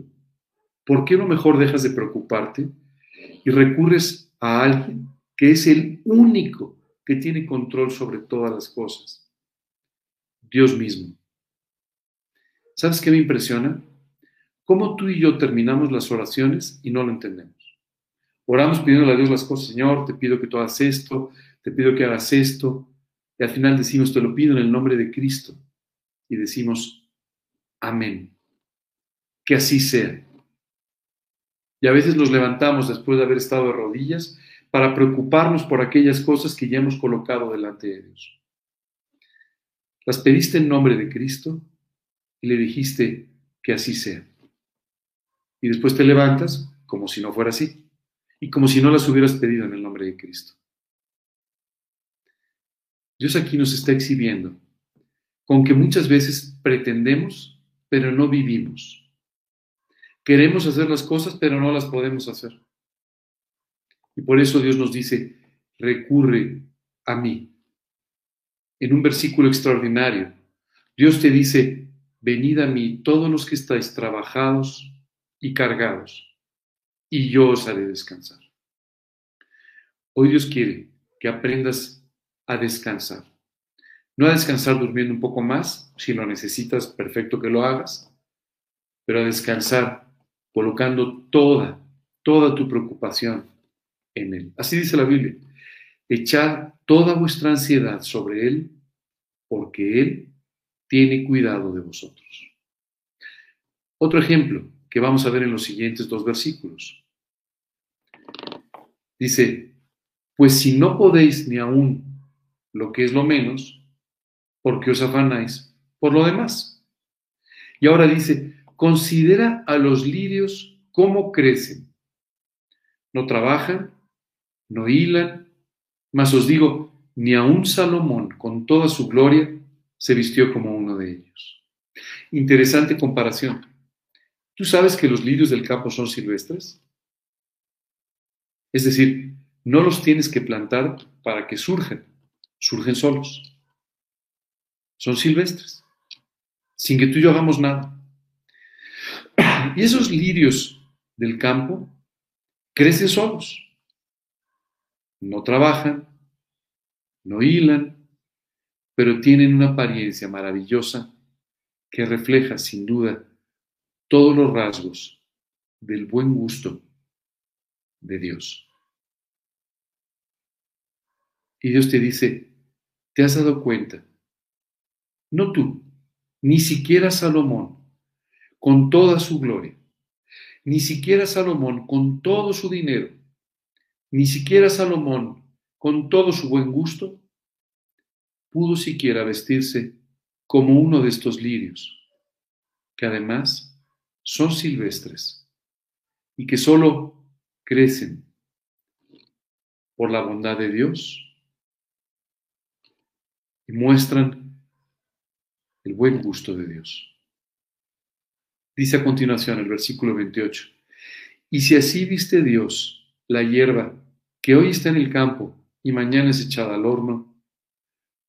¿por qué no mejor dejas de preocuparte y recurres a alguien que es el único que tiene control sobre todas las cosas? Dios mismo. ¿Sabes qué me impresiona? Cómo tú y yo terminamos las oraciones y no lo entendemos. Oramos pidiendo a Dios las cosas, Señor, te pido que tú hagas esto, te pido que hagas esto, y al final decimos, te lo pido en el nombre de Cristo. Y decimos, amén. Que así sea. Y a veces nos levantamos después de haber estado de rodillas para preocuparnos por aquellas cosas que ya hemos colocado delante de Dios. Las pediste en nombre de Cristo y le dijiste que así sea. Y después te levantas como si no fuera así y como si no las hubieras pedido en el nombre de Cristo. Dios aquí nos está exhibiendo con que muchas veces pretendemos, pero no vivimos. Queremos hacer las cosas, pero no las podemos hacer. Y por eso Dios nos dice, recurre a mí. En un versículo extraordinario, Dios te dice, venid a mí todos los que estáis trabajados y cargados, y yo os haré descansar. Hoy Dios quiere que aprendas a descansar. No a descansar durmiendo un poco más, si lo necesitas, perfecto que lo hagas, pero a descansar colocando toda, toda tu preocupación en Él. Así dice la Biblia. Echad toda vuestra ansiedad sobre Él, porque Él tiene cuidado de vosotros. Otro ejemplo que vamos a ver en los siguientes dos versículos. Dice, pues si no podéis ni aún lo que es lo menos, porque os afanáis por lo demás. Y ahora dice, considera a los lirios cómo crecen. No trabajan, no hilan, mas os digo, ni aun Salomón, con toda su gloria, se vistió como uno de ellos. Interesante comparación. ¿Tú sabes que los lirios del campo son silvestres? Es decir, no los tienes que plantar para que surgen, surgen solos. Son silvestres, sin que tú y yo hagamos nada. Y esos lirios del campo crecen solos. No trabajan, no hilan, pero tienen una apariencia maravillosa que refleja sin duda todos los rasgos del buen gusto de Dios. Y Dios te dice, ¿te has dado cuenta? No tú, ni siquiera Salomón, con toda su gloria, ni siquiera Salomón con todo su dinero, ni siquiera Salomón con todo su buen gusto, pudo siquiera vestirse como uno de estos lirios, que además son silvestres y que solo crecen por la bondad de Dios y muestran el buen gusto de Dios. Dice a continuación el versículo 28, y si así viste Dios la hierba que hoy está en el campo y mañana es echada al horno,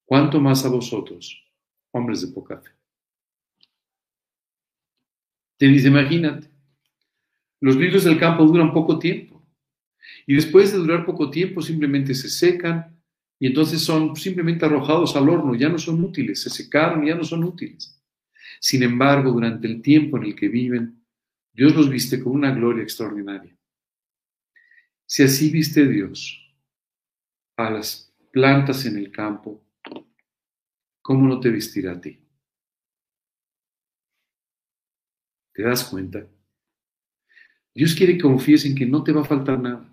¿cuánto más a vosotros, hombres de poca fe? Te dice, imagínate, los lirios del campo duran poco tiempo. Y después de durar poco tiempo simplemente se secan y entonces son simplemente arrojados al horno, ya no son útiles, se secaron, ya no son útiles. Sin embargo, durante el tiempo en el que viven, Dios los viste con una gloria extraordinaria. Si así viste Dios a las plantas en el campo, ¿cómo no te vestirá a ti? ¿Te das cuenta? Dios quiere que confíes en que no te va a faltar nada.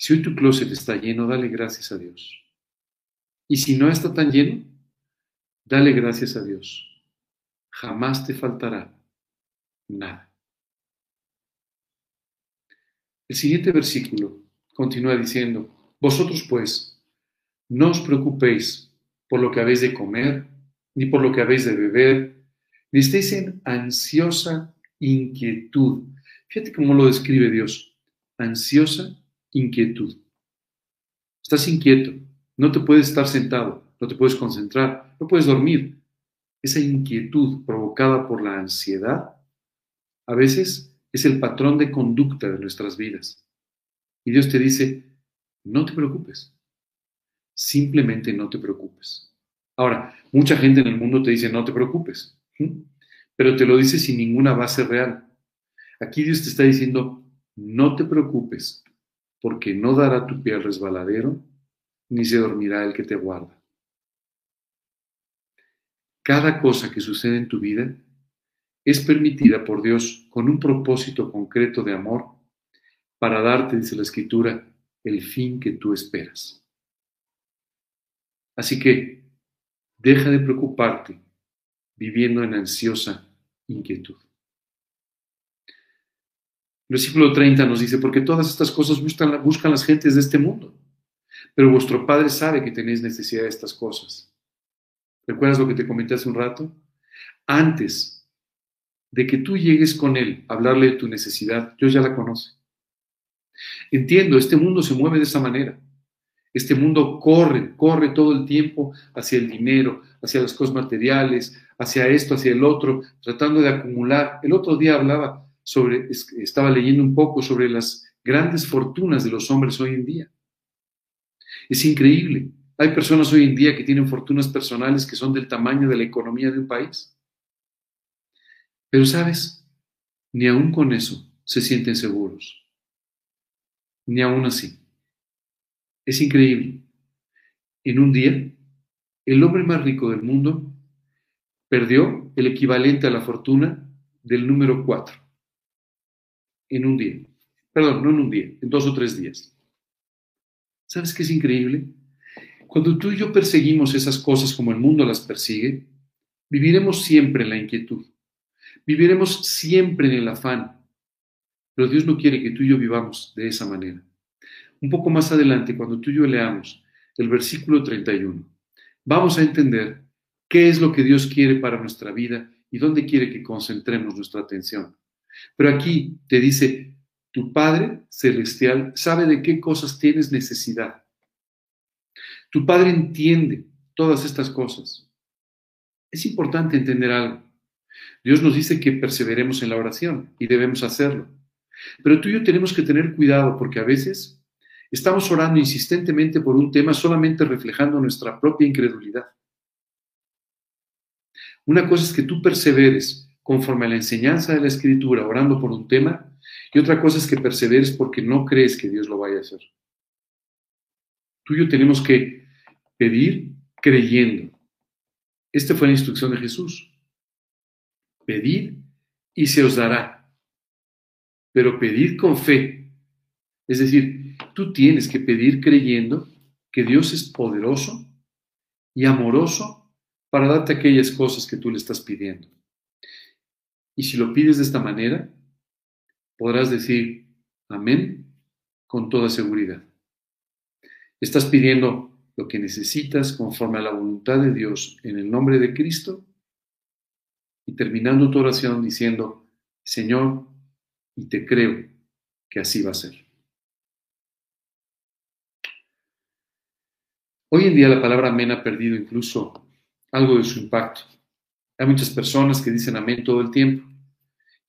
Si hoy tu closet está lleno, dale gracias a Dios. Y si no está tan lleno, dale gracias a Dios. Jamás te faltará nada. El siguiente versículo continúa diciendo, vosotros pues, no os preocupéis por lo que habéis de comer, ni por lo que habéis de beber, ni estéis en ansiosa inquietud. Fíjate cómo lo describe Dios. Ansiosa inquietud. Estás inquieto, no te puedes estar sentado, no te puedes concentrar, no puedes dormir. Esa inquietud provocada por la ansiedad a veces es el patrón de conducta de nuestras vidas. Y Dios te dice, no te preocupes, simplemente no te preocupes. Ahora, mucha gente en el mundo te dice, no te preocupes, pero te lo dice sin ninguna base real. Aquí Dios te está diciendo, no te preocupes, porque no dará tu pie al resbaladero, ni se dormirá el que te guarda. Cada cosa que sucede en tu vida es permitida por Dios con un propósito concreto de amor para darte, dice la Escritura, el fin que tú esperas. Así que deja de preocuparte viviendo en ansiosa inquietud. Versículo 30 nos dice, porque todas estas cosas buscan, buscan las gentes de este mundo, pero vuestro Padre sabe que tenéis necesidad de estas cosas. ¿Recuerdas lo que te comenté hace un rato? Antes de que tú llegues con Él a hablarle de tu necesidad, Dios ya la conoce. Entiendo, este mundo se mueve de esa manera. Este mundo corre, corre todo el tiempo hacia el dinero, hacia las cosas materiales, hacia esto, hacia el otro, tratando de acumular. El otro día hablaba estaba leyendo un poco sobre las grandes fortunas de los hombres hoy en día. Es increíble. Hay personas hoy en día que tienen fortunas personales que son del tamaño de la economía de un país. Pero sabes, ni aún con eso se sienten seguros. Ni aún así. Es increíble. En un día, el hombre más rico del mundo perdió el equivalente a la fortuna del número 4 en un día. Perdón, no en un día, en dos o tres días. ¿Sabes qué es increíble? Cuando tú y yo perseguimos esas cosas como el mundo las persigue, Viviremos siempre en la inquietud. Viviremos siempre en el afán. Pero Dios no quiere que tú y yo vivamos de esa manera. Un poco más adelante, cuando tú y yo leamos el versículo 31, vamos a entender qué es lo que Dios quiere para nuestra vida y dónde quiere que concentremos nuestra atención. Pero aquí te dice, tu Padre Celestial sabe de qué cosas tienes necesidad. Tu Padre entiende todas estas cosas. Es importante entender algo. Dios nos dice que perseveremos en la oración y debemos hacerlo. Pero tú y yo tenemos que tener cuidado porque a veces estamos orando insistentemente por un tema solamente reflejando nuestra propia incredulidad. Una cosa es que tú perseveres conforme a la enseñanza de la Escritura orando por un tema y otra cosa es que perseveres porque no crees que Dios lo vaya a hacer. Tú y yo tenemos que pedir creyendo. Esta fue la instrucción de Jesús. Pedid y se os dará. Pero pedid con fe. Es decir, tú tienes que pedir creyendo que Dios es poderoso y amoroso para darte aquellas cosas que tú le estás pidiendo. Y si lo pides de esta manera, podrás decir amén con toda seguridad. Estás pidiendo lo que necesitas conforme a la voluntad de Dios en el nombre de Cristo y terminando tu oración diciendo, Señor, y te creo que así va a ser. Hoy en día la palabra amén ha perdido incluso algo de su impacto. Hay muchas personas que dicen amén todo el tiempo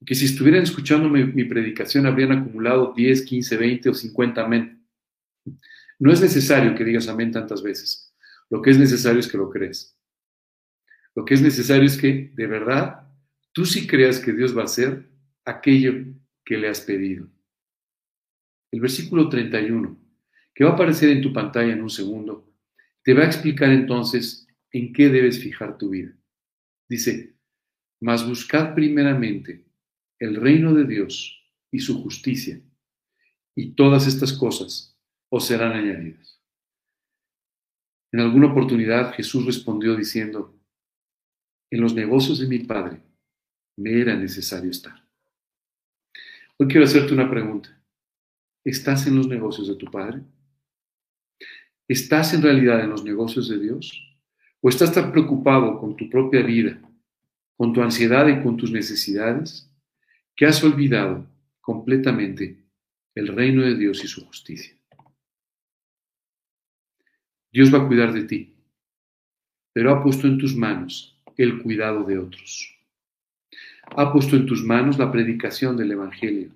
que si estuvieran escuchando mi, predicación habrían acumulado 10, 15, 20 o 50 amén. No es necesario que digas amén tantas veces. Lo que es necesario es que lo crees. Lo que es necesario es que de verdad tú sí creas que Dios va a hacer aquello que le has pedido. El versículo 31, que va a aparecer en tu pantalla en un segundo, te va a explicar entonces en qué debes fijar tu vida. Dice, mas buscad primeramente el reino de Dios y su justicia, y todas estas cosas os serán añadidas. En alguna oportunidad Jesús respondió diciendo, en los negocios de mi Padre me era necesario estar. Hoy quiero hacerte una pregunta. ¿Estás en los negocios de tu Padre? ¿Estás en realidad en los negocios de Dios? ¿O estás tan preocupado con tu propia vida, con tu ansiedad y con tus necesidades? que has olvidado completamente el reino de Dios y su justicia. Dios va a cuidar de ti, pero ha puesto en tus manos el cuidado de otros. Ha puesto en tus manos la predicación del Evangelio.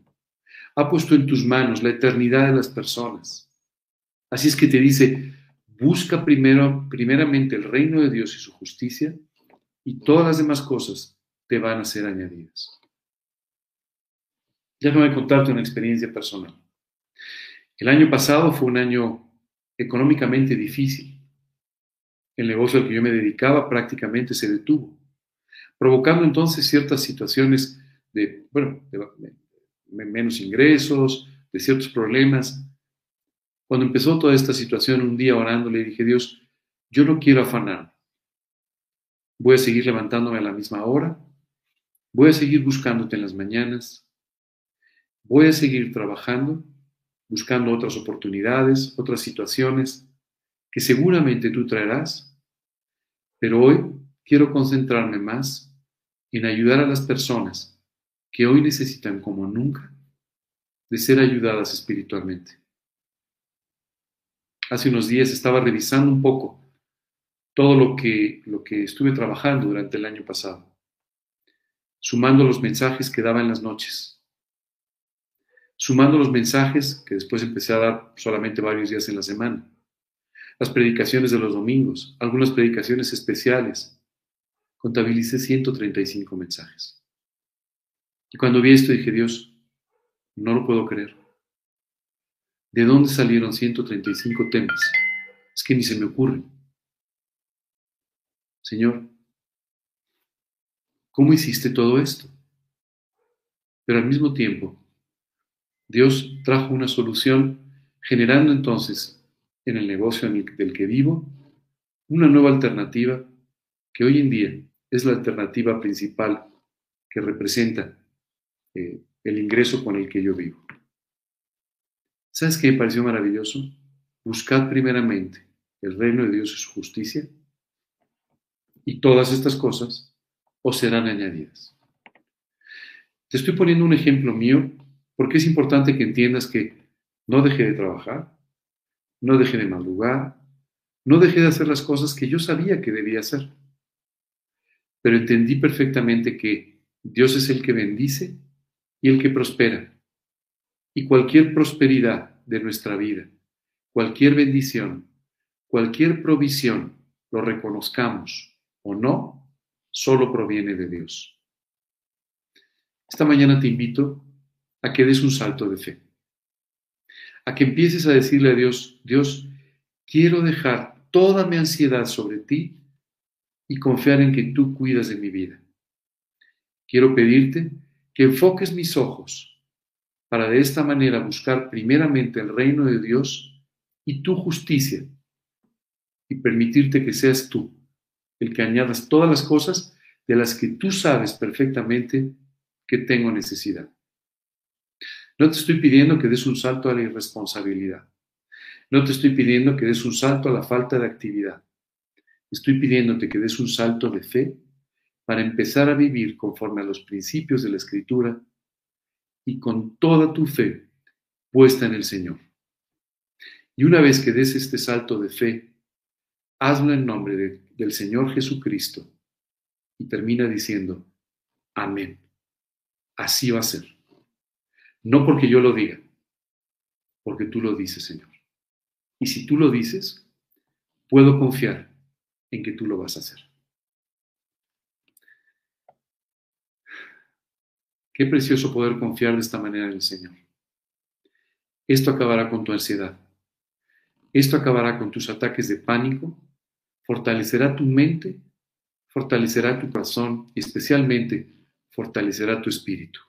Ha puesto en tus manos la eternidad de las personas. Así es que te dice, busca primero, primeramente el reino de Dios y su justicia, y todas las demás cosas te van a ser añadidas. Déjame contarte una experiencia personal. El año pasado fue un año económicamente difícil. El negocio al que yo me dedicaba prácticamente se detuvo, provocando entonces ciertas situaciones de, bueno, de, menos ingresos, de ciertos problemas. Cuando empezó toda esta situación, un día orando le dije, Dios, yo no quiero afanar. Voy a seguir levantándome a la misma hora. Voy a seguir buscándote en las mañanas. Voy a seguir trabajando, buscando otras oportunidades, otras situaciones que seguramente tú traerás, pero hoy quiero concentrarme más en ayudar a las personas que hoy necesitan como nunca de ser ayudadas espiritualmente. Hace unos días estaba revisando un poco todo lo que, lo que estuve trabajando durante el año pasado, sumando los mensajes que daba en las noches sumando los mensajes que después empecé a dar solamente varios días en la semana, las predicaciones de los domingos, algunas predicaciones especiales. Contabilicé 135 mensajes. Y cuando vi esto dije, Dios, no lo puedo creer. ¿De dónde salieron 135 temas? Es que ni se me ocurre. Señor, ¿cómo hiciste todo esto? Pero al mismo tiempo, Dios trajo una solución generando entonces en el negocio del que vivo una nueva alternativa que hoy en día es la alternativa principal que representa eh, el ingreso con el que yo vivo. ¿Sabes qué me pareció maravilloso? Buscad primeramente el reino de Dios y su justicia, y todas estas cosas os serán añadidas. Te estoy poniendo un ejemplo mío porque es importante que entiendas que no dejé de trabajar, no dejé de madrugar, no dejé de hacer las cosas que yo sabía que debía hacer. Pero entendí perfectamente que Dios es el que bendice y el que prospera. Y cualquier prosperidad de nuestra vida, cualquier bendición, cualquier provisión, lo reconozcamos o no, solo proviene de Dios. Esta mañana te invito a que des un salto de fe, a que empieces a decirle a Dios, Dios, quiero dejar toda mi ansiedad sobre ti y confiar en que tú cuidas de mi vida. Quiero pedirte que enfoques mis ojos para de esta manera buscar primeramente el reino de Dios y tu justicia y permitirte que seas tú el que añadas todas las cosas de las que tú sabes perfectamente que tengo necesidad. No te estoy pidiendo que des un salto a la irresponsabilidad. No te estoy pidiendo que des un salto a la falta de actividad. Estoy pidiéndote que des un salto de fe para empezar a vivir conforme a los principios de la Escritura y con toda tu fe puesta en el Señor. Y una vez que des este salto de fe, hazlo en nombre del Señor Jesucristo. Y termina diciendo, amén. Así va a ser. No porque yo lo diga, porque tú lo dices, Señor. Y si tú lo dices, puedo confiar en que tú lo vas a hacer. Qué precioso poder confiar de esta manera en el Señor. Esto acabará con tu ansiedad. Esto acabará con tus ataques de pánico, fortalecerá tu mente, fortalecerá tu corazón y especialmente fortalecerá tu espíritu.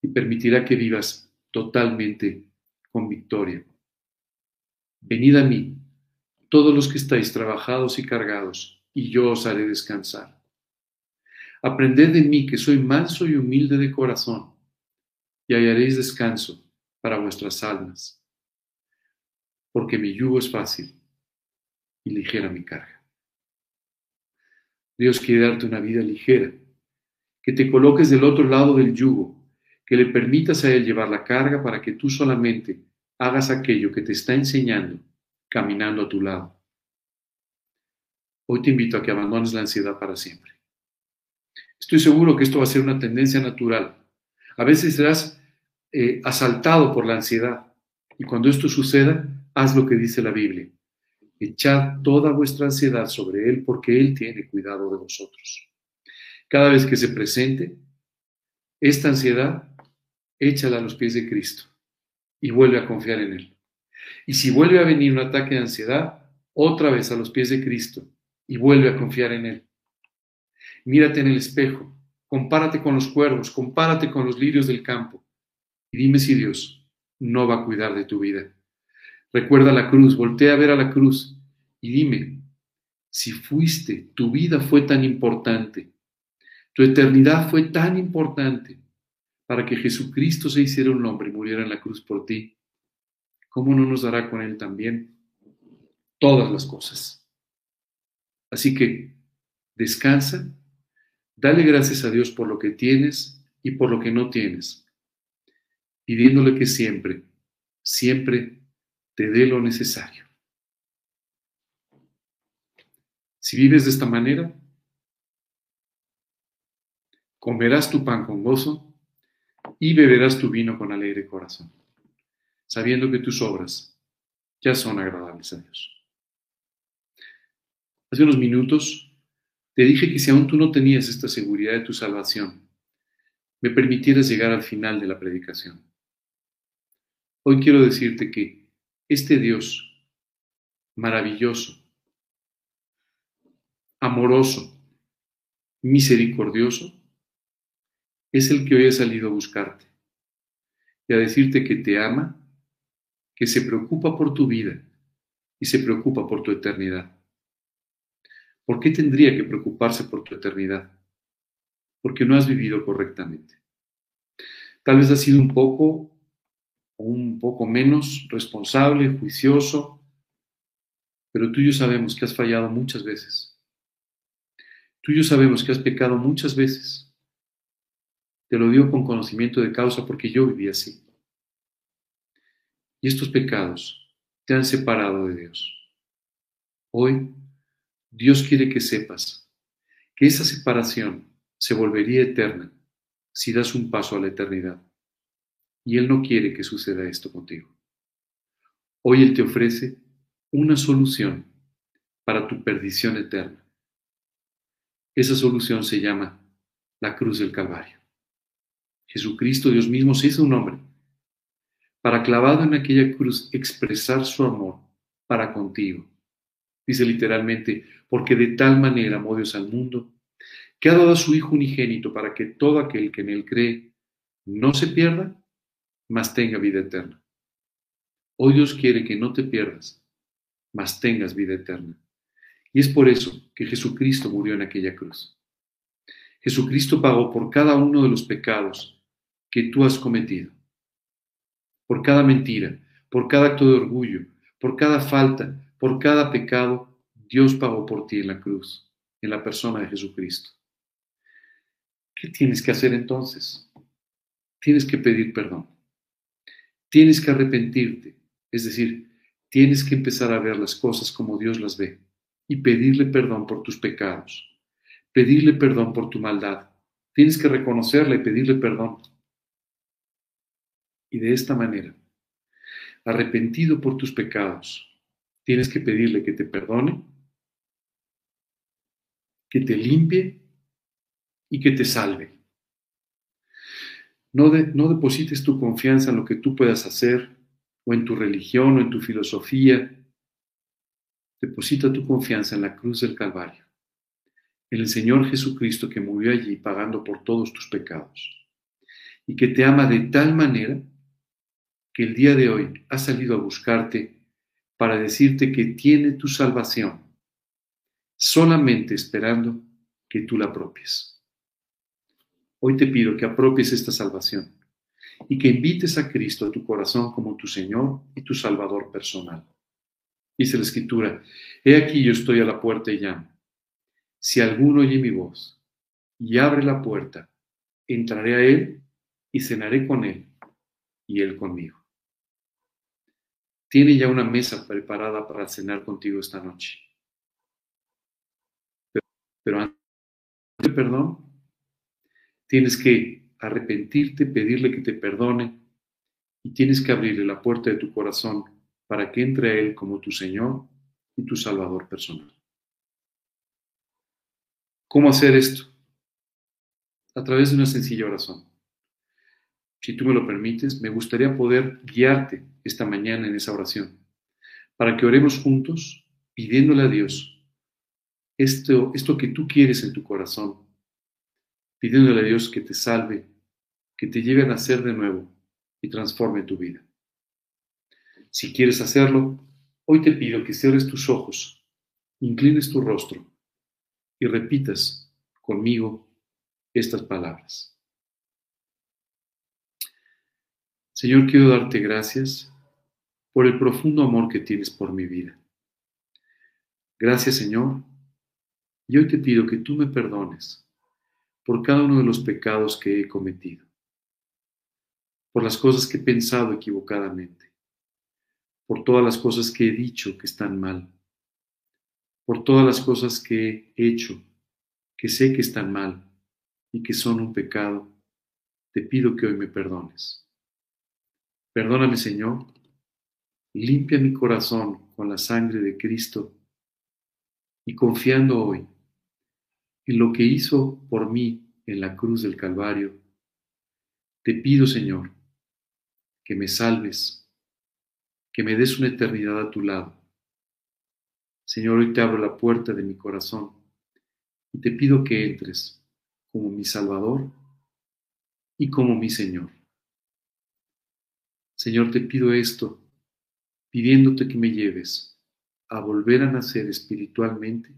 Y permitirá que vivas totalmente con victoria. Venid a mí, todos los que estáis trabajados y cargados, y yo os haré descansar. Aprended de mí que soy manso y humilde de corazón, y hallaréis descanso para vuestras almas, porque mi yugo es fácil y ligera mi carga. Dios quiere darte una vida ligera, que te coloques del otro lado del yugo, que le permitas a Él llevar la carga para que tú solamente hagas aquello que te está enseñando caminando a tu lado. Hoy te invito a que abandones la ansiedad para siempre. Estoy seguro que esto va a ser una tendencia natural. A veces serás eh, asaltado por la ansiedad y cuando esto suceda, haz lo que dice la Biblia. Echad toda vuestra ansiedad sobre Él porque Él tiene cuidado de vosotros. Cada vez que se presente esta ansiedad, échala a los pies de Cristo y vuelve a confiar en Él. Y si vuelve a venir un ataque de ansiedad, otra vez a los pies de Cristo y vuelve a confiar en Él. Mírate en el espejo, compárate con los cuervos, compárate con los lirios del campo y dime si Dios no va a cuidar de tu vida. Recuerda la cruz, voltea a ver a la cruz y dime si fuiste, tu vida fue tan importante, tu eternidad fue tan importante para que Jesucristo se hiciera un hombre y muriera en la cruz por ti. ¿cómo no nos dará con Él también todas las cosas? Así que descansa, dale gracias a Dios por lo que tienes y por lo que no tienes, pidiéndole que siempre, siempre te dé lo necesario. Si vives de esta manera, comerás tu pan con gozo y beberás tu vino con alegre corazón sabiendo que tus obras ya son agradables a Dios. Hace unos minutos te dije que si aún tú no tenías esta seguridad de tu salvación, me permitieras llegar al final de la predicación. Hoy quiero decirte que este Dios maravilloso, amoroso, misericordioso, es el que hoy ha salido a buscarte y a decirte que te ama que se preocupa por tu vida y se preocupa por tu eternidad. ¿Por qué tendría que preocuparse por tu eternidad? Porque no has vivido correctamente. Tal vez has sido un poco un poco menos responsable, juicioso, pero tú y yo sabemos que has fallado muchas veces. Tú y yo sabemos que has pecado muchas veces. Te lo digo con conocimiento de causa porque yo viví así. Y estos pecados te han separado de Dios. Hoy, Dios quiere que sepas que esa separación se volvería eterna si das un paso a la eternidad. Y Él no quiere que suceda esto contigo. Hoy Él te ofrece una solución para tu perdición eterna. Esa solución se llama la cruz del Calvario. Jesucristo, Dios mismo, se hizo un hombre para clavado en aquella cruz expresar su amor para contigo. Dice literalmente, porque de tal manera amó Dios al mundo, que ha dado a su Hijo unigénito para que todo aquel que en él cree no se pierda, mas tenga vida eterna. Hoy Dios quiere que no te pierdas, mas tengas vida eterna. Y es por eso que Jesucristo murió en aquella cruz. Jesucristo pagó por cada uno de los pecados que tú has cometido por cada mentira, por cada acto de orgullo, por cada falta, por cada pecado, Dios pagó por ti en la cruz, en la persona de Jesucristo. ¿Qué tienes que hacer entonces? Tienes que pedir perdón. Tienes que arrepentirte, es decir, tienes que empezar a ver las cosas como Dios las ve y pedirle perdón por tus pecados, pedirle perdón por tu maldad. Tienes que reconocerle y pedirle perdón y de esta manera, arrepentido por tus pecados, tienes que pedirle que te perdone, que te limpie y que te salve. No, deposites tu confianza en lo que tú puedas hacer o en tu religión o en tu filosofía. Deposita tu confianza en la cruz del Calvario, en el Señor Jesucristo que murió allí pagando por todos tus pecados y que te ama de tal manera que el día de hoy ha salido a buscarte para decirte que tiene tu salvación, solamente esperando que tú la apropies. Hoy te pido que apropies esta salvación y que invites a Cristo a tu corazón como tu Señor y tu Salvador personal. Dice la Escritura, He aquí yo estoy a la puerta y llamo. Si alguno oye mi voz y abre la puerta, entraré a Él y cenaré con Él y Él conmigo tiene ya una mesa preparada para cenar contigo esta noche. Pero, antes de perdón, tienes que arrepentirte, pedirle que te perdone y tienes que abrirle la puerta de tu corazón para que entre a Él como tu Señor y tu Salvador personal. ¿Cómo hacer esto? A través de una sencilla oración si tú me lo permites, me gustaría poder guiarte esta mañana en esa oración, para que oremos juntos pidiéndole a Dios esto, esto que tú quieres en tu corazón, pidiéndole a Dios que te salve, que te lleve a nacer de nuevo y transforme tu vida. Si quieres hacerlo, hoy te pido que cierres tus ojos, inclines tu rostro y repitas conmigo estas palabras. Señor, quiero darte gracias por el profundo amor que tienes por mi vida. Gracias, Señor. Y hoy te pido que tú me perdones por cada uno de los pecados que he cometido, por las cosas que he pensado equivocadamente, por todas las cosas que he dicho que están mal, por todas las cosas que he hecho que sé que están mal y que son un pecado. Te pido que hoy me perdones. Perdóname, Señor. Limpia mi corazón con la sangre de Cristo y confiando hoy en lo que hizo por mí en la cruz del Calvario, te pido, Señor, que me salves, que me des una eternidad a tu lado. Señor, hoy te abro la puerta de mi corazón y te pido que entres como mi Salvador y como mi Señor. Señor, te pido esto, pidiéndote que me lleves a volver a nacer espiritualmente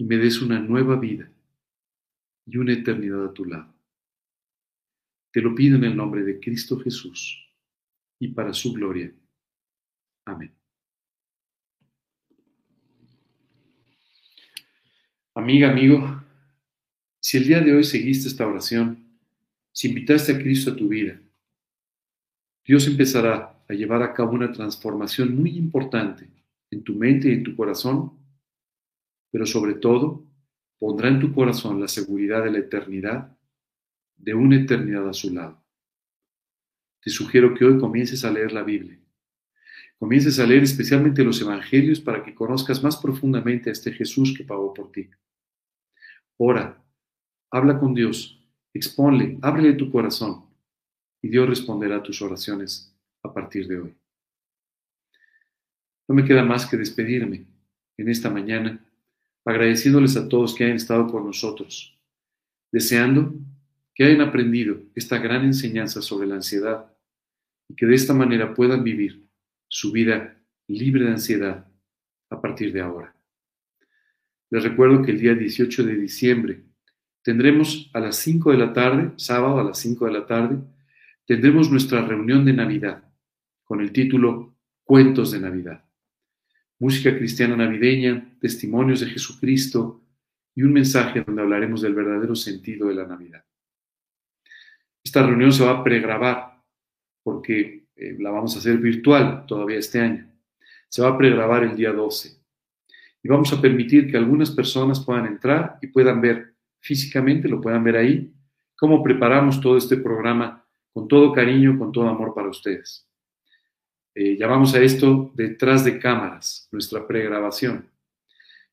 y me des una nueva vida y una eternidad a tu lado. Te lo pido en el nombre de Cristo Jesús y para su gloria. Amén. Amiga, amigo, si el día de hoy seguiste esta oración, si invitaste a Cristo a tu vida, Dios empezará a llevar a cabo una transformación muy importante en tu mente y en tu corazón, pero sobre todo pondrá en tu corazón la seguridad de la eternidad, de una eternidad a su lado. Te sugiero que hoy comiences a leer la Biblia. Comiences a leer especialmente los Evangelios para que conozcas más profundamente a este Jesús que pagó por ti. Ora, habla con Dios, exponle, ábrele tu corazón y Dios responderá a tus oraciones a partir de hoy. No me queda más que despedirme en esta mañana, agradeciéndoles a todos que hayan estado con nosotros, deseando que hayan aprendido esta gran enseñanza sobre la ansiedad y que de esta manera puedan vivir su vida libre de ansiedad a partir de ahora. Les recuerdo que el día 18 de diciembre tendremos a las 5 de la tarde, sábado a las 5 de la tarde, tendremos nuestra reunión de Navidad con el título Cuentos de Navidad. Música cristiana navideña, testimonios de Jesucristo y un mensaje donde hablaremos del verdadero sentido de la Navidad. Esta reunión se va a pregrabar porque eh, la vamos a hacer virtual todavía este año. Se va a pregrabar el día 12 y vamos a permitir que algunas personas puedan entrar y puedan ver físicamente, lo puedan ver ahí, cómo preparamos todo este programa con todo cariño, con todo amor para ustedes. Eh, llamamos a esto detrás de cámaras, nuestra pregrabación.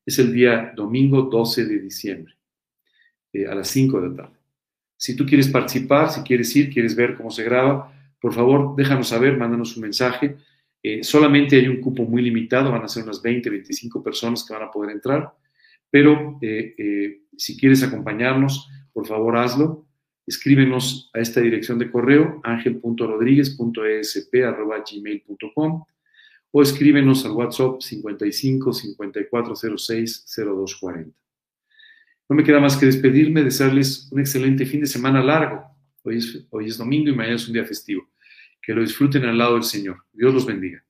Es el día domingo 12 de diciembre, eh, a las 5 de la tarde. Si tú quieres participar, si quieres ir, quieres ver cómo se graba, por favor, déjanos saber, mándanos un mensaje. Eh, solamente hay un cupo muy limitado, van a ser unas 20, 25 personas que van a poder entrar, pero si quieres acompañarnos, por favor hazlo escríbenos a esta dirección de correo angel.rodríguez.esp.gmail.com o escríbenos al WhatsApp 55 5406 0240. No me queda más que despedirme, desearles un excelente fin de semana largo. Hoy es, hoy es domingo y mañana es un día festivo. Que lo disfruten al lado del Señor. Dios los bendiga.